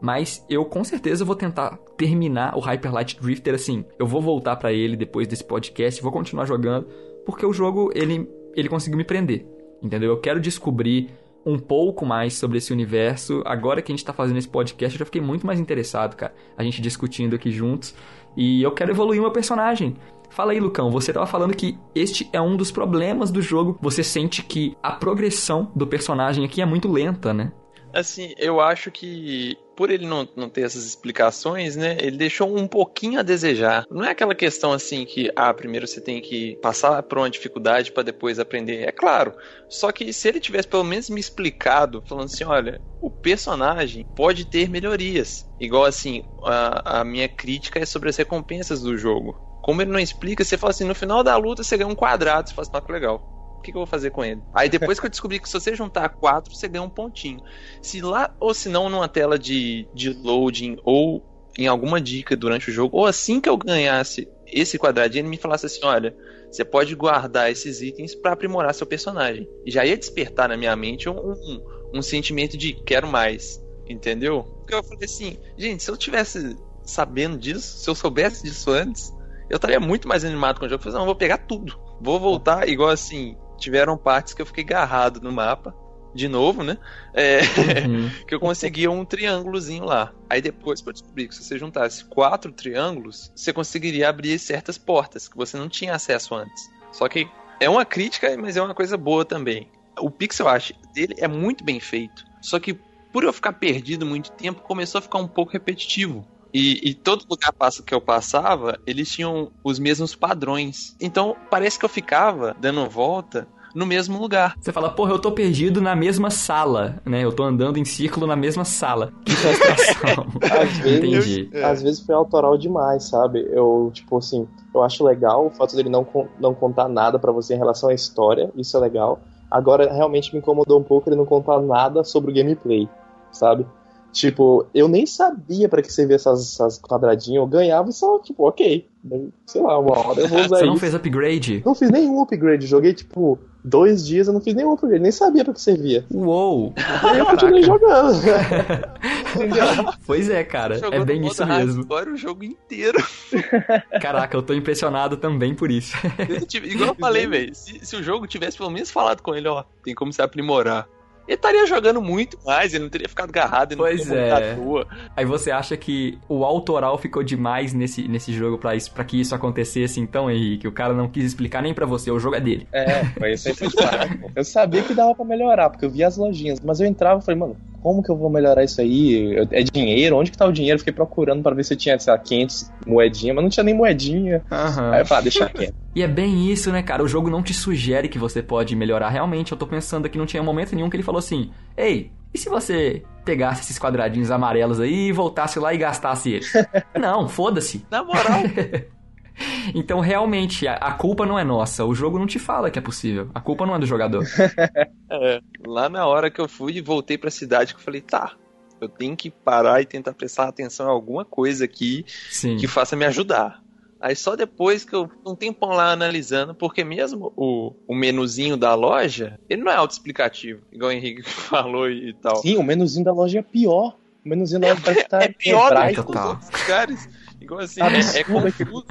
Mas eu com certeza vou tentar terminar o Hyper Light Drifter assim. Eu vou voltar pra ele depois desse podcast, vou continuar jogando, porque o jogo ele ele conseguiu me prender. Entendeu? Eu quero descobrir um pouco mais sobre esse universo. Agora que a gente tá fazendo esse podcast, eu já fiquei muito mais interessado, cara. A gente discutindo aqui juntos. E eu quero evoluir meu personagem. Fala aí, Lucão, você tava falando que este é um dos problemas do jogo. Você sente que a progressão do personagem aqui é muito lenta, né? Assim, eu acho que por ele não, não ter essas explicações, né, ele deixou um pouquinho a desejar. Não é aquela questão assim que, ah, primeiro você tem que passar por uma dificuldade para depois aprender. É claro. Só que se ele tivesse pelo menos me explicado, falando assim, olha, o personagem pode ter melhorias. Igual assim, a, a minha crítica é sobre as recompensas do jogo. Como ele não explica, você fala assim, no final da luta você ganha um quadrado, você fala assim, ah, que legal que, que eu vou fazer com ele? Aí depois que eu descobri que se você juntar quatro, você ganha um pontinho. Se lá, ou se não, numa tela de, de loading, ou em alguma dica durante o jogo, ou assim que eu ganhasse esse quadradinho, ele me falasse assim: olha, você pode guardar esses itens para aprimorar seu personagem. E já ia despertar na minha mente um, um, um sentimento de quero mais. Entendeu? Porque eu falei assim, gente, se eu tivesse sabendo disso, se eu soubesse disso antes, eu estaria muito mais animado com o jogo. Eu falei, não, eu vou pegar tudo. Vou voltar, igual assim, tiveram partes que eu fiquei agarrado no mapa, de novo, né? É, Uhum. que eu conseguia um triângulozinho lá. Aí depois eu descobri que se você juntasse quatro triângulos, você conseguiria abrir certas portas que você não tinha acesso antes. Só que é uma crítica, mas é uma coisa boa também. O pixel art dele é muito bem feito. Só que por eu ficar perdido muito tempo, começou a ficar um pouco repetitivo. E, e todo lugar que eu passava, eles tinham os mesmos padrões. Então parece que eu ficava dando volta no mesmo lugar. Você fala, porra, eu tô perdido na mesma sala, né? Eu tô andando em círculo na mesma sala. Que frustração. Às vezes, Entendi. às vezes foi autoral demais, sabe? Eu, tipo assim, eu acho legal o fato dele não, não contar nada pra você em relação à história, isso é legal. Agora, realmente me incomodou um pouco ele não contar nada sobre o gameplay, sabe? Tipo, eu nem sabia pra que servia essas, essas quadradinhos, eu ganhava e só, tipo, ok. Sei lá, uma hora eu vou usar Você não isso. fez upgrade? Não fiz nenhum upgrade, joguei, tipo, dois dias eu não fiz nenhum upgrade, nem sabia pra que servia. Uou! E aí eu continuei jogando. Pois é, cara. Jogou É bem isso mesmo. hardcore o jogo inteiro. Caraca, eu tô impressionado também por isso. Eu tive- Igual eu falei, velho. Se, se o jogo tivesse pelo menos falado com ele, ó, tem como se aprimorar. Ele estaria jogando muito mais, ele não teria ficado agarrado, Pois não teria voltado é. à toa. Aí você acha que o autoral ficou demais nesse, nesse jogo pra, isso, pra que isso acontecesse, então, Henrique? O cara não quis explicar nem pra você, o jogo é dele. É, foi isso aí pô. Eu sabia que dava pra melhorar, porque eu via as lojinhas, mas eu entrava e falei, mano, como que eu vou melhorar isso aí? É dinheiro? Onde que tá o dinheiro? Fiquei procurando pra ver se eu tinha, sei lá, 500 moedinhas, mas não tinha nem moedinha. Aí eu falei, ah, deixa quieto. E é bem isso, né, cara? O jogo não te sugere que você pode melhorar realmente. Eu tô pensando aqui, não tinha momento nenhum que ele falou assim: Ei, e se você pegasse esses quadradinhos amarelos aí e voltasse lá e gastasse eles. não, foda-se. Na moral. Então, realmente, a, a, culpa não é nossa. O jogo não te fala que é possível. A culpa não é do jogador. é, lá na hora que eu fui e voltei pra cidade, que eu falei, tá, eu tenho que parar e tentar prestar atenção em alguma coisa aqui Sim. que faça me ajudar. Aí só depois que eu um tempão lá analisando, porque mesmo o, o menuzinho da loja, ele não é autoexplicativo, igual o Henrique falou e tal. Sim, o menuzinho da loja é pior. O menuzinho da loja parece que tá é pior do que os outros lugares. Igual assim, é, é confuso.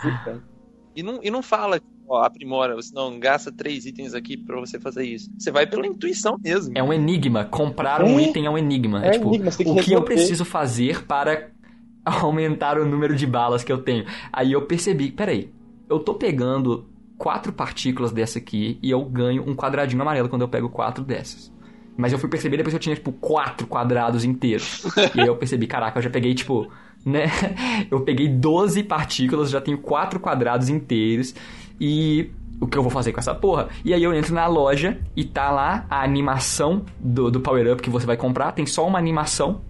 E não, e não fala, ó, aprimora, você não gasta três itens aqui para você fazer isso. Você vai pela intuição mesmo. É um enigma. Comprar um é. item é um enigma. É, é tipo, enigma, que o que eu preciso fazer para aumentar o número de balas que eu tenho? Aí eu percebi, peraí, eu tô pegando quatro partículas dessa aqui e eu ganho um quadradinho amarelo quando eu pego quatro dessas. Mas eu fui perceber depois que eu tinha, tipo, quatro quadrados inteiros. e aí eu percebi, caraca, eu já peguei, tipo, né? Eu peguei 12 partículas, já tenho quatro quadrados inteiros e o que eu vou fazer com essa porra? E aí eu entro na loja e tá lá a animação do, do Power Up que você vai comprar, tem só uma animação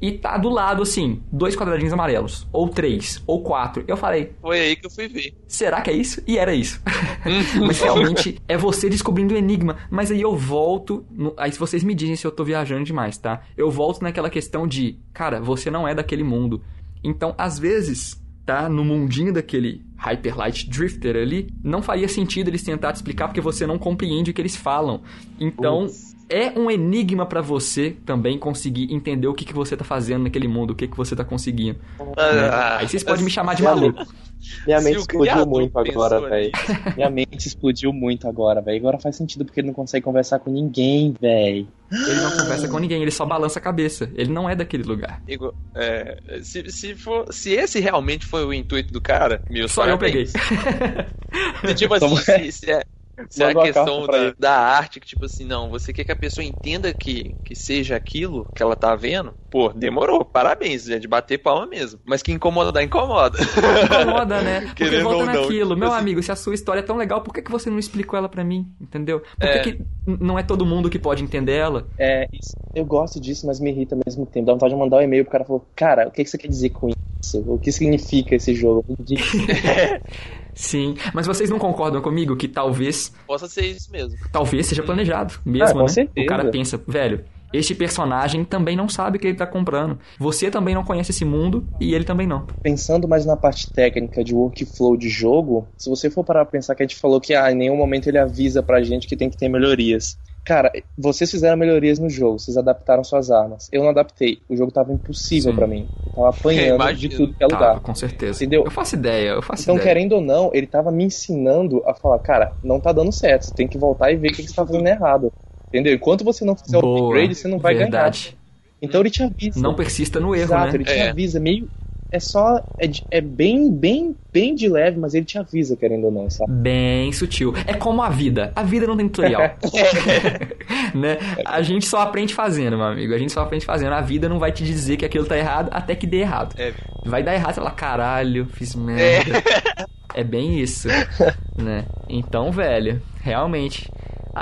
e tá do lado, assim, dois quadradinhos amarelos. Ou três, ou quatro. Eu falei. Foi aí que eu fui ver. Será que é isso? E era isso. Mas realmente é você descobrindo o enigma. Mas aí eu volto. No... Aí se vocês me dizem se eu tô viajando demais, tá? Eu volto naquela questão de, cara, você não é daquele mundo. Então, às vezes, tá? No mundinho daquele Hyperlight Drifter ali, não faria sentido eles tentar te explicar porque você não compreende o que eles falam. Então. Ufa é um enigma para você também conseguir entender o que, que você tá fazendo naquele mundo, o que, que você tá conseguindo. Ah, né? Aí vocês podem me chamar de maluco. Minha mente explodiu muito agora, velho. Minha mente explodiu muito agora, velho. Agora faz sentido porque ele não consegue conversar com ninguém, velho. Ele não conversa com ninguém, ele só balança a cabeça. Ele não é daquele lugar. Igor, é, se, se, for, se esse realmente foi o intuito do cara, meu Só parabéns. eu peguei. tipo assim, se, se, é, se é a questão da, da, arte, que tipo assim, não, você quer que a pessoa entenda que, que seja aquilo que ela tá vendo, pô, demorou, parabéns, é de bater palma mesmo. Mas que incomoda, incomoda. Incomoda, né? Porque Querendo volta naquilo, meu assim... amigo, se a sua história é tão legal, por que, que você não explicou ela para mim, entendeu? Por é... que, que não é todo mundo que pode entender ela? É, isso, eu gosto disso, mas me irrita ao mesmo tempo. Dá vontade de mandar um e-mail pro cara e falar, cara, o que, que você quer dizer com isso? O que significa esse jogo? Sim, mas vocês não concordam comigo que talvez. Possa ser isso mesmo. Talvez seja planejado mesmo, ah, né? Certeza. O cara pensa, velho, este personagem também não sabe o que ele está comprando. Você também não conhece esse mundo e ele também não. Pensando mais na parte técnica de workflow de jogo, se você for parar pra pensar que a gente falou que ah, em nenhum momento ele avisa pra gente que tem que ter melhorias. Cara, vocês fizeram melhorias no jogo, vocês adaptaram suas armas. Eu não adaptei. O jogo tava impossível para mim. Eu tava apanhando de tudo que é lugar. Tava, com certeza. Entendeu? Eu faço ideia, eu faço então, ideia. querendo ou não, ele tava me ensinando a falar, cara, não tá dando certo. Você tem que voltar e ver o que, você tá fazendo errado. Entendeu? Enquanto você não fizer Boa, o upgrade, você não vai verdade. ganhar. Então ele te avisa. Não persista no erro, Exato, né? ele te é. avisa. Meio, é só. É, é, bem, bem, bem de leve, mas ele te avisa, querendo ou não, sabe? Bem sutil. É como a vida. A vida não tem tutorial. né? A gente só aprende fazendo, meu amigo. A gente só aprende fazendo. A vida não vai te dizer que aquilo tá errado até que dê errado. É. Vai dar errado, você fala, caralho, fiz merda. É, é bem isso. né? Então, velho, realmente.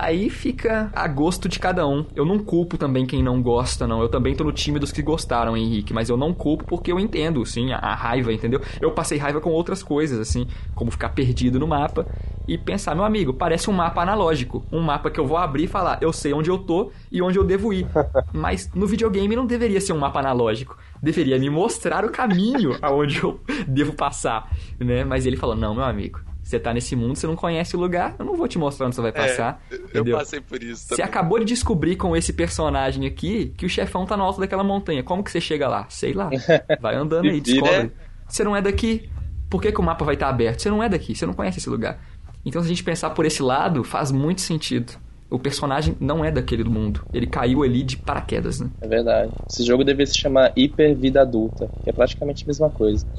Aí fica a gosto de cada um. Eu não culpo também quem não gosta, não. Eu também tô no time dos que gostaram, Henrique. Mas eu não culpo porque eu entendo, sim, a, a raiva, entendeu? Eu passei raiva com outras coisas, assim, como ficar perdido no mapa e pensar, meu amigo, parece um mapa analógico. Um mapa que eu vou abrir e falar, eu sei onde eu tô e onde eu devo ir. Mas no videogame não deveria ser um mapa analógico. Deveria me mostrar o caminho aonde eu devo passar, né? Mas ele falou, não, meu amigo, você tá nesse mundo, você não conhece o lugar, eu não vou te mostrar onde você vai é, passar. É, entendeu? Eu passei por isso. Também. Você acabou de descobrir com esse personagem aqui que o chefão tá no alto daquela montanha. Como que você chega lá? Sei lá. Vai andando aí, descobre. Você não é daqui. Por que, que o mapa vai estar aberto? Você não é daqui, você não conhece esse lugar. Então, se a gente pensar por esse lado, faz muito sentido o personagem não é daquele mundo. Ele caiu ali de paraquedas, né? É verdade. Esse jogo deveria se chamar Hiper Vida Adulta, que é praticamente a mesma coisa.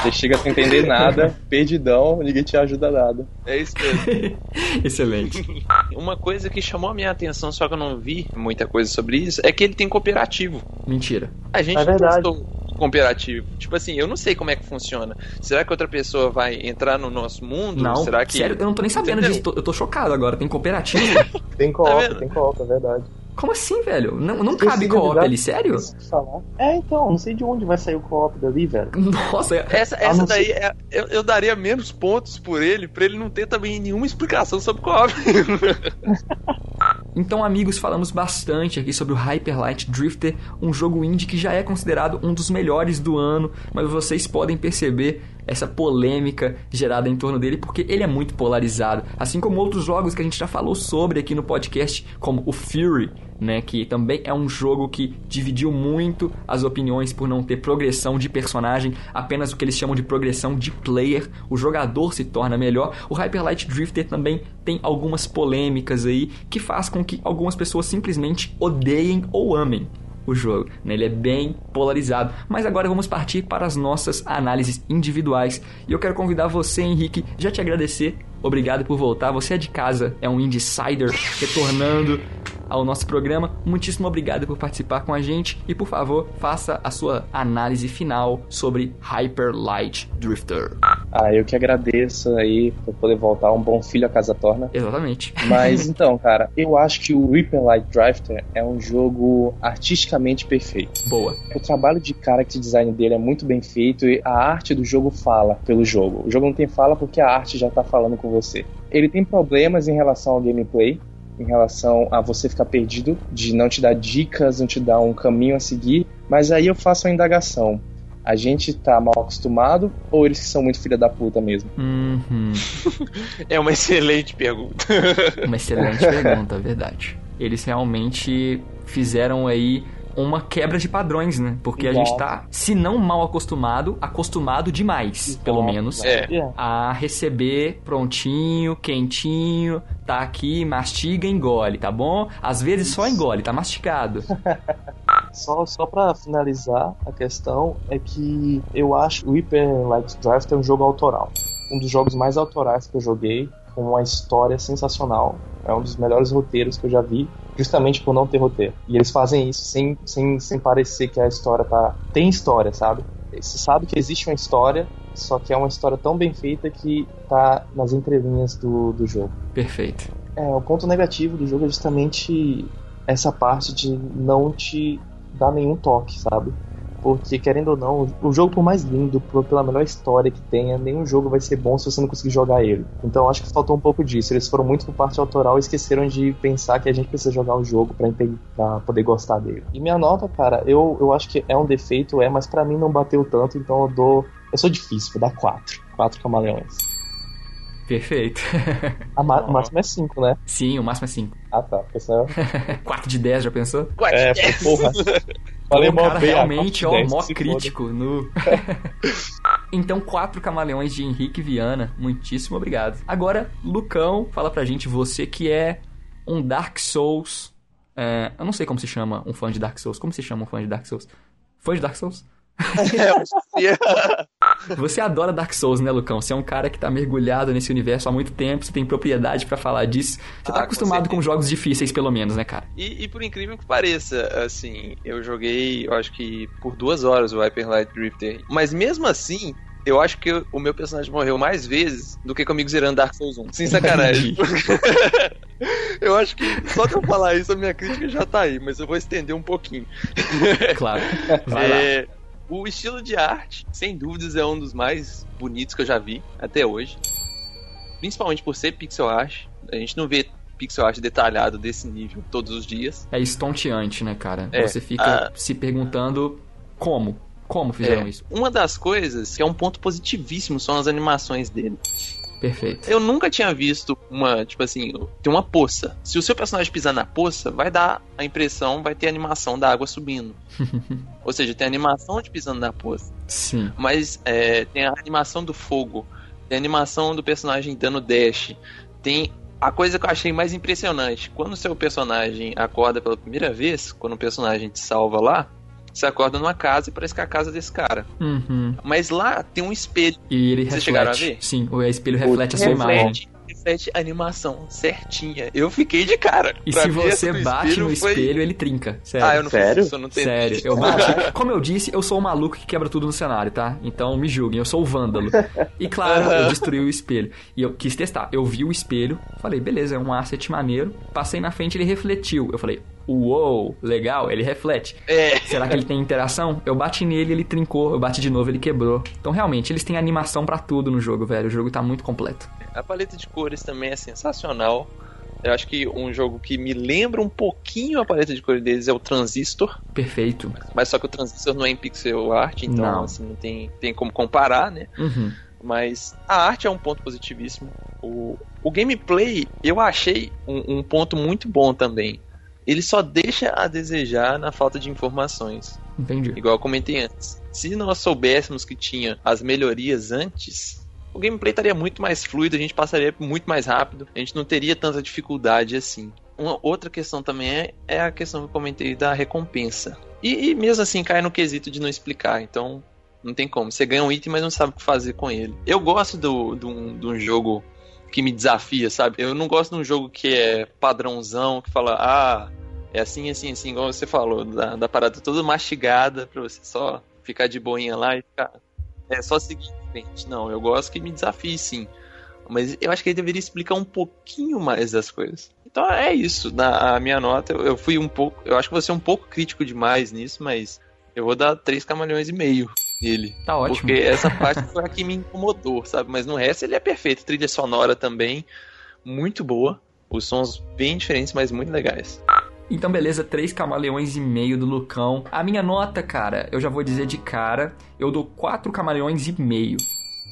Você chega sem entender nada, perdidão, ninguém te ajuda nada. É isso mesmo. Excelente. Uma coisa que chamou a minha atenção, só que eu não vi muita coisa sobre isso, é que ele tem cooperativo. Mentira. A gente é verdade. Postou cooperativo. Tipo assim, eu não sei como é que funciona. Será que outra pessoa vai entrar no nosso mundo? Não, Será que... sério, eu não tô nem sabendo Entendeu? disso. Eu tô chocado agora. Tem cooperativo? tem copa, tá tem copa, é verdade. Como assim, velho? Não, não cabe co-op ali, sério? É, então, não sei de onde vai sair o co-op dali, velho. Nossa, é- Essa, essa daí, é- eu, eu daria menos pontos por ele, pra ele não ter também nenhuma explicação sobre co-op. Então, amigos, falamos bastante aqui sobre o Hyper Light Drifter, um jogo indie que já é considerado um dos melhores do ano, mas vocês podem perceber essa polêmica gerada em torno dele porque ele é muito polarizado, assim como outros jogos que a gente já falou sobre aqui no podcast, como o Fury, né, que também é um jogo que dividiu muito as opiniões por não ter progressão de personagem, apenas o que eles chamam de progressão de player, o jogador se torna melhor. O Hyper Light Drifter também tem algumas polêmicas aí que faz com que algumas pessoas simplesmente odeiem ou amem o jogo. né? Ele é bem polarizado. Mas agora vamos partir para as nossas análises individuais. E eu quero convidar você, Henrique, já te agradecer. Obrigado por voltar. Você é de casa, é um Insider retornando ao nosso programa. Muitíssimo obrigado por participar com a gente e, por favor, faça a sua análise final sobre Hyper Light Drifter. Ah, eu que agradeço aí por poder voltar. Um bom filho a casa torna. Exatamente. Mas então, cara, eu acho que o Hyper Light Drifter é um jogo artisticamente perfeito. Boa. O trabalho de character design dele é muito bem feito e a arte do jogo fala pelo jogo. O jogo não tem fala porque a arte já tá falando com você. Ele tem problemas em relação ao gameplay, em relação a você ficar perdido, de não te dar dicas, não te dar um caminho a seguir, mas aí eu faço uma indagação. A gente tá mal acostumado ou eles que são muito filha da puta mesmo? Uhum. é uma excelente pergunta. Uma excelente pergunta, é verdade. Eles realmente fizeram aí uma quebra de padrões, né? Porque a gente tá, se não mal acostumado, acostumado demais, pelo menos, É. a receber prontinho, quentinho, tá aqui, mastiga, engole, tá bom? Às vezes só engole, tá mastigado. Só, só pra finalizar a questão, é que eu acho o Hyper Light Draft é um jogo autoral. Um dos jogos mais autorais que eu joguei, com uma história sensacional. É um dos melhores roteiros que eu já vi, justamente por não ter roteiro. E eles fazem isso sem, sem, sem parecer que a história tá. Tem história, sabe? Você sabe que existe uma história, só que é uma história tão bem feita que tá nas entrelinhas do, do jogo. Perfeito. É, o ponto negativo do jogo é justamente essa parte de não te dar nenhum toque, sabe? Porque, querendo ou não, o jogo, por mais lindo, por- pela melhor história que tenha, nenhum jogo vai ser bom se você não conseguir jogar ele. Então, acho que faltou um pouco disso. Eles foram muito por parte autoral e esqueceram de pensar que a gente precisa jogar o jogo pra, poder gostar dele. E minha nota, cara, eu, eu acho que é um defeito, é, mas pra mim não bateu tanto, então eu dou. Eu sou difícil, vou dar 4. 4 camaleões. Perfeito. A ma- o máximo é 5, né? Sim, o máximo é 5. Ah tá, porque senão. 4 de 10, já pensou? É, porra. Falei o mó cara bem, ah, realmente, ó, 10, mó se foda. crítico no. então, quatro camaleões de Henrique Viana. Muitíssimo obrigado. Agora, Lucão, fala pra gente, você que é um Dark Souls. é, eu não sei como se chama um fã de Dark Souls. Como se chama um fã de Dark Souls? Fã de Dark Souls? É, é. Você adora Dark Souls, né, Lucão? Você é um cara que tá mergulhado nesse universo há muito tempo, você tem propriedade pra falar disso. Você tá Ah, com acostumado com, certeza. jogos difíceis, pelo menos, né, cara? E, e por incrível que pareça, assim, eu joguei, eu acho que por duas horas o Hyper Light Drifter. Mas mesmo assim, eu acho que o meu personagem morreu mais vezes do que comigo zerando Dark Souls 1. Sem sacanagem. eu acho que só de eu falar isso, a minha crítica já tá aí, mas eu vou estender um pouquinho. Claro. Vai lá. O estilo de arte, sem dúvidas, é um dos mais bonitos que eu já vi até hoje. Principalmente por ser pixel art. A gente não vê pixel art detalhado desse nível todos os dias. É estonteante, né, cara? É, Você fica a- se perguntando como. Como fizeram É, isso? Uma das coisas que é um ponto positivíssimo são as animações dele. Perfeito. Eu nunca tinha visto uma, tipo assim, tem uma poça. Se o seu personagem pisar na poça, vai dar a impressão, vai ter a animação da água subindo. Ou seja, tem a animação de pisando na poça. Sim. Mas é, tem a animação do fogo, tem a animação do personagem dando dash, tem a coisa que eu achei mais impressionante. Quando o seu personagem acorda pela primeira vez, quando o personagem te salva lá, você acorda numa casa e parece que é a casa desse cara. Uhum. Mas lá tem um espelho. E ele Vocês reflete. chegaram a ver? Sim, o espelho reflete a sua imagem. reflete, reflete a animação certinha. Eu fiquei de cara. E Pra se você bate no foi- espelho, ele trinca. Sério. Ah, eu não Sério? fiz isso, eu não tenho. Sério, eu bati. Como eu disse, eu sou o maluco que quebra tudo no cenário, tá? Então me julguem, eu sou o vândalo. E claro, eu destruí o espelho. E eu quis testar. Eu vi o espelho, falei, beleza, é um asset maneiro. Passei na frente, ele refletiu. Eu falei, uou, legal, ele reflete. É. Será que ele tem interação? Eu bati nele, ele trincou, eu bati de novo, ele quebrou. Então realmente, eles têm animação pra tudo no jogo, velho. O jogo tá muito completo. A paleta de cores também é sensacional. Eu acho que um jogo que me lembra um pouquinho a paleta de cores deles é o Transistor. Perfeito. Mas só que o Transistor não é em pixel art, então Não. assim, não tem, tem como comparar, né? Uhum. Mas a arte é um ponto positivíssimo. O, o gameplay eu achei um, um ponto muito bom também. Ele só deixa a desejar na falta de informações. Entendi. Igual eu comentei antes. Se nós soubéssemos que tinha as melhorias antes, o gameplay estaria muito mais fluido, a gente passaria muito mais rápido, a gente não teria tanta dificuldade assim. Uma outra questão também é, é a questão que eu comentei da recompensa. E, e mesmo assim cai no quesito de não explicar, então não tem como. Você ganha um item, mas não sabe o que fazer com ele. Eu gosto do, do, de um jogo que me desafia, sabe? Eu não gosto de um jogo que é padrãozão, que fala, ah, é assim, assim, assim, igual você falou, da, da parada toda mastigada pra você só ficar de boinha lá e ficar. É só seguir em frente. Não, eu gosto que me desafie sim. Mas eu acho que ele deveria explicar um pouquinho mais das coisas. Então é isso. Na a minha nota, eu, eu fui um pouco. Eu acho que você é um pouco crítico demais nisso, mas eu vou dar 3 camalhões e meio nele. Tá ótimo. Porque essa parte foi a que me incomodou, sabe? Mas no resto ele é perfeito. Trilha sonora também, muito boa. Os sons bem diferentes, mas muito legais. Então, beleza, 3 camaleões e meio do Lucão. A minha nota, cara, eu já vou dizer de cara, eu dou 4 camaleões e meio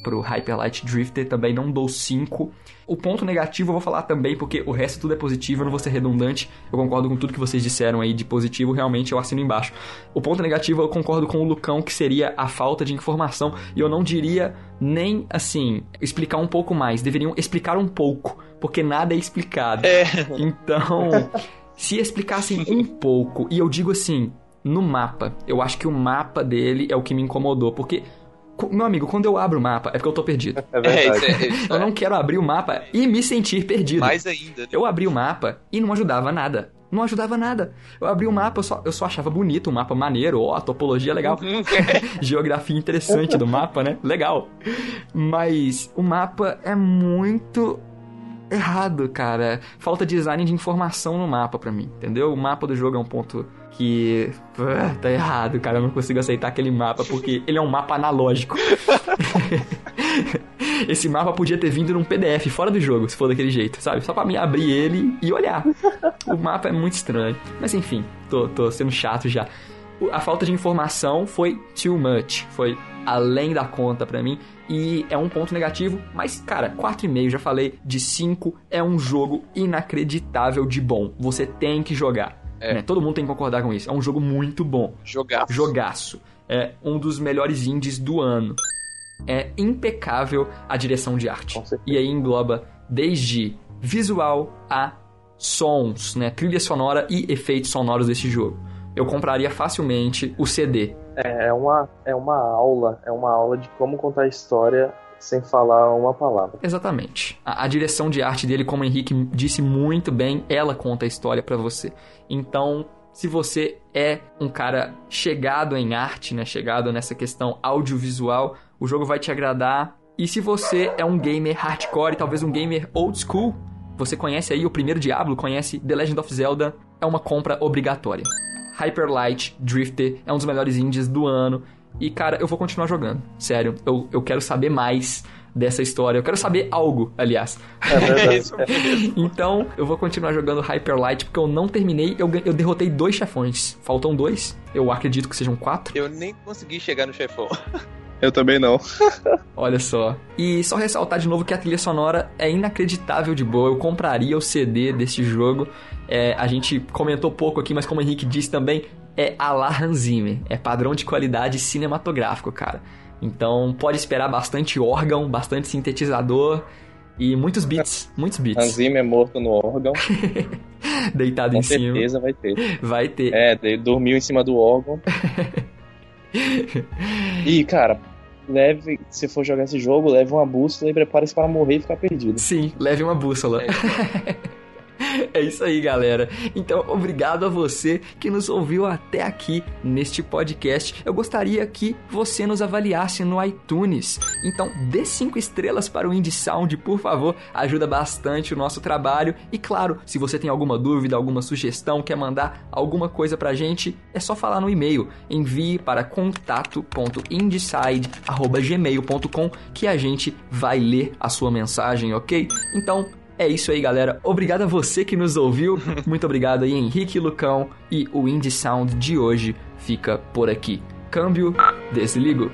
pro Hyperlight Drifter, também não dou 5. O ponto negativo eu vou falar também, porque o resto tudo é positivo, eu não vou ser redundante. Eu concordo com tudo que vocês disseram aí de positivo, realmente eu assino embaixo. O ponto negativo eu concordo com o Lucão, que seria a falta de informação, e eu não diria nem assim, explicar um pouco mais, deveriam explicar um pouco, porque nada é explicado. É. Então, se explicassem um pouco, e eu digo assim, no mapa, eu acho que o mapa dele é o que me incomodou, porque, meu amigo, quando eu abro o mapa, é porque eu tô perdido. É É, verdade. isso é, isso Eu é. não quero abrir o mapa e me sentir perdido. Mais ainda. né? Eu abri o mapa e não ajudava nada. Não ajudava nada. Eu abri o mapa, eu só, eu só achava bonito, um mapa maneiro, ó, a topologia é legal. Geografia interessante do mapa, né? Legal. Mas o mapa é muito errado, cara. Falta design de informação no mapa pra mim, entendeu? O mapa do jogo é um ponto que ah, tá errado, cara. Eu não consigo aceitar aquele mapa porque ele é um mapa analógico. Esse mapa podia ter vindo num PDF fora do jogo, se for daquele jeito, sabe? Só pra mim abrir ele e olhar. O mapa é muito estranho. Mas enfim, tô, tô sendo chato já. A falta de informação foi too much. Foi além da conta pra mim. E é um ponto negativo. Mas, cara, 4,5, já falei, de 5 é um jogo inacreditável de bom. Você tem que jogar. É. né? Todo mundo tem que concordar com isso. É um jogo muito bom. Jogar. Jogaço. É um dos melhores indies do ano. É impecável a direção de arte. E aí engloba desde visual a sons, né, trilha sonora e efeitos sonoros desse jogo. Eu compraria facilmente o CD. É, é uma, é uma aula, é uma aula de como contar a história sem falar uma palavra. Exatamente. A, a direção de arte dele, como o Henrique disse muito bem, ela conta a história pra você. Então, se você é um cara chegado em arte, né, chegado nessa questão audiovisual, o jogo vai te agradar. E se você é um gamer hardcore, talvez um gamer old school, você conhece aí o primeiro Diablo, conhece The Legend of Zelda, é uma compra obrigatória. Hyper Light Drifter é um dos melhores indies do ano. E, cara, eu vou continuar jogando. Sério, eu, eu quero saber mais dessa história. Eu quero saber algo, aliás. É verdade. isso mesmo. Então, eu vou continuar jogando Hyper Light porque eu não terminei. Eu, eu derrotei dois chefões. Faltam dois. Eu acredito que sejam quatro. Eu nem consegui chegar no chefão. Eu também não. Olha só. E só ressaltar de novo que a trilha sonora é inacreditável de boa. Eu compraria o CD desse jogo. É, a gente comentou pouco aqui, mas como o Henrique disse também, é a la Hans Zimmer. É padrão de qualidade cinematográfico, cara. Então pode esperar bastante órgão, bastante sintetizador e muitos beats. Muitos beats. Anzima é morto no órgão, Deitado com em cima. certeza vai ter. Vai ter. É, ele dormiu em cima do órgão. E, cara, leve, se for jogar esse jogo, leve uma bússola e prepare-se para morrer e ficar perdido. Sim, leve uma bússola. É, É isso aí, galera. Então, obrigado a você que nos ouviu até aqui neste podcast. Eu gostaria que você nos avaliasse no iTunes. Então, dê cinco estrelas para o Indie Sound, por favor. Ajuda bastante o nosso trabalho. E claro, se você tem alguma dúvida, alguma sugestão, quer mandar alguma coisa pra gente, é só falar no e-mail. Envie para contato.indeside@gmail.com que a gente vai ler a sua mensagem, ok? Então, é isso aí, galera. Obrigado a você que nos ouviu. Muito obrigado aí, Henrique Lucão. E o Indie Sound de hoje fica por aqui. Câmbio, desligo.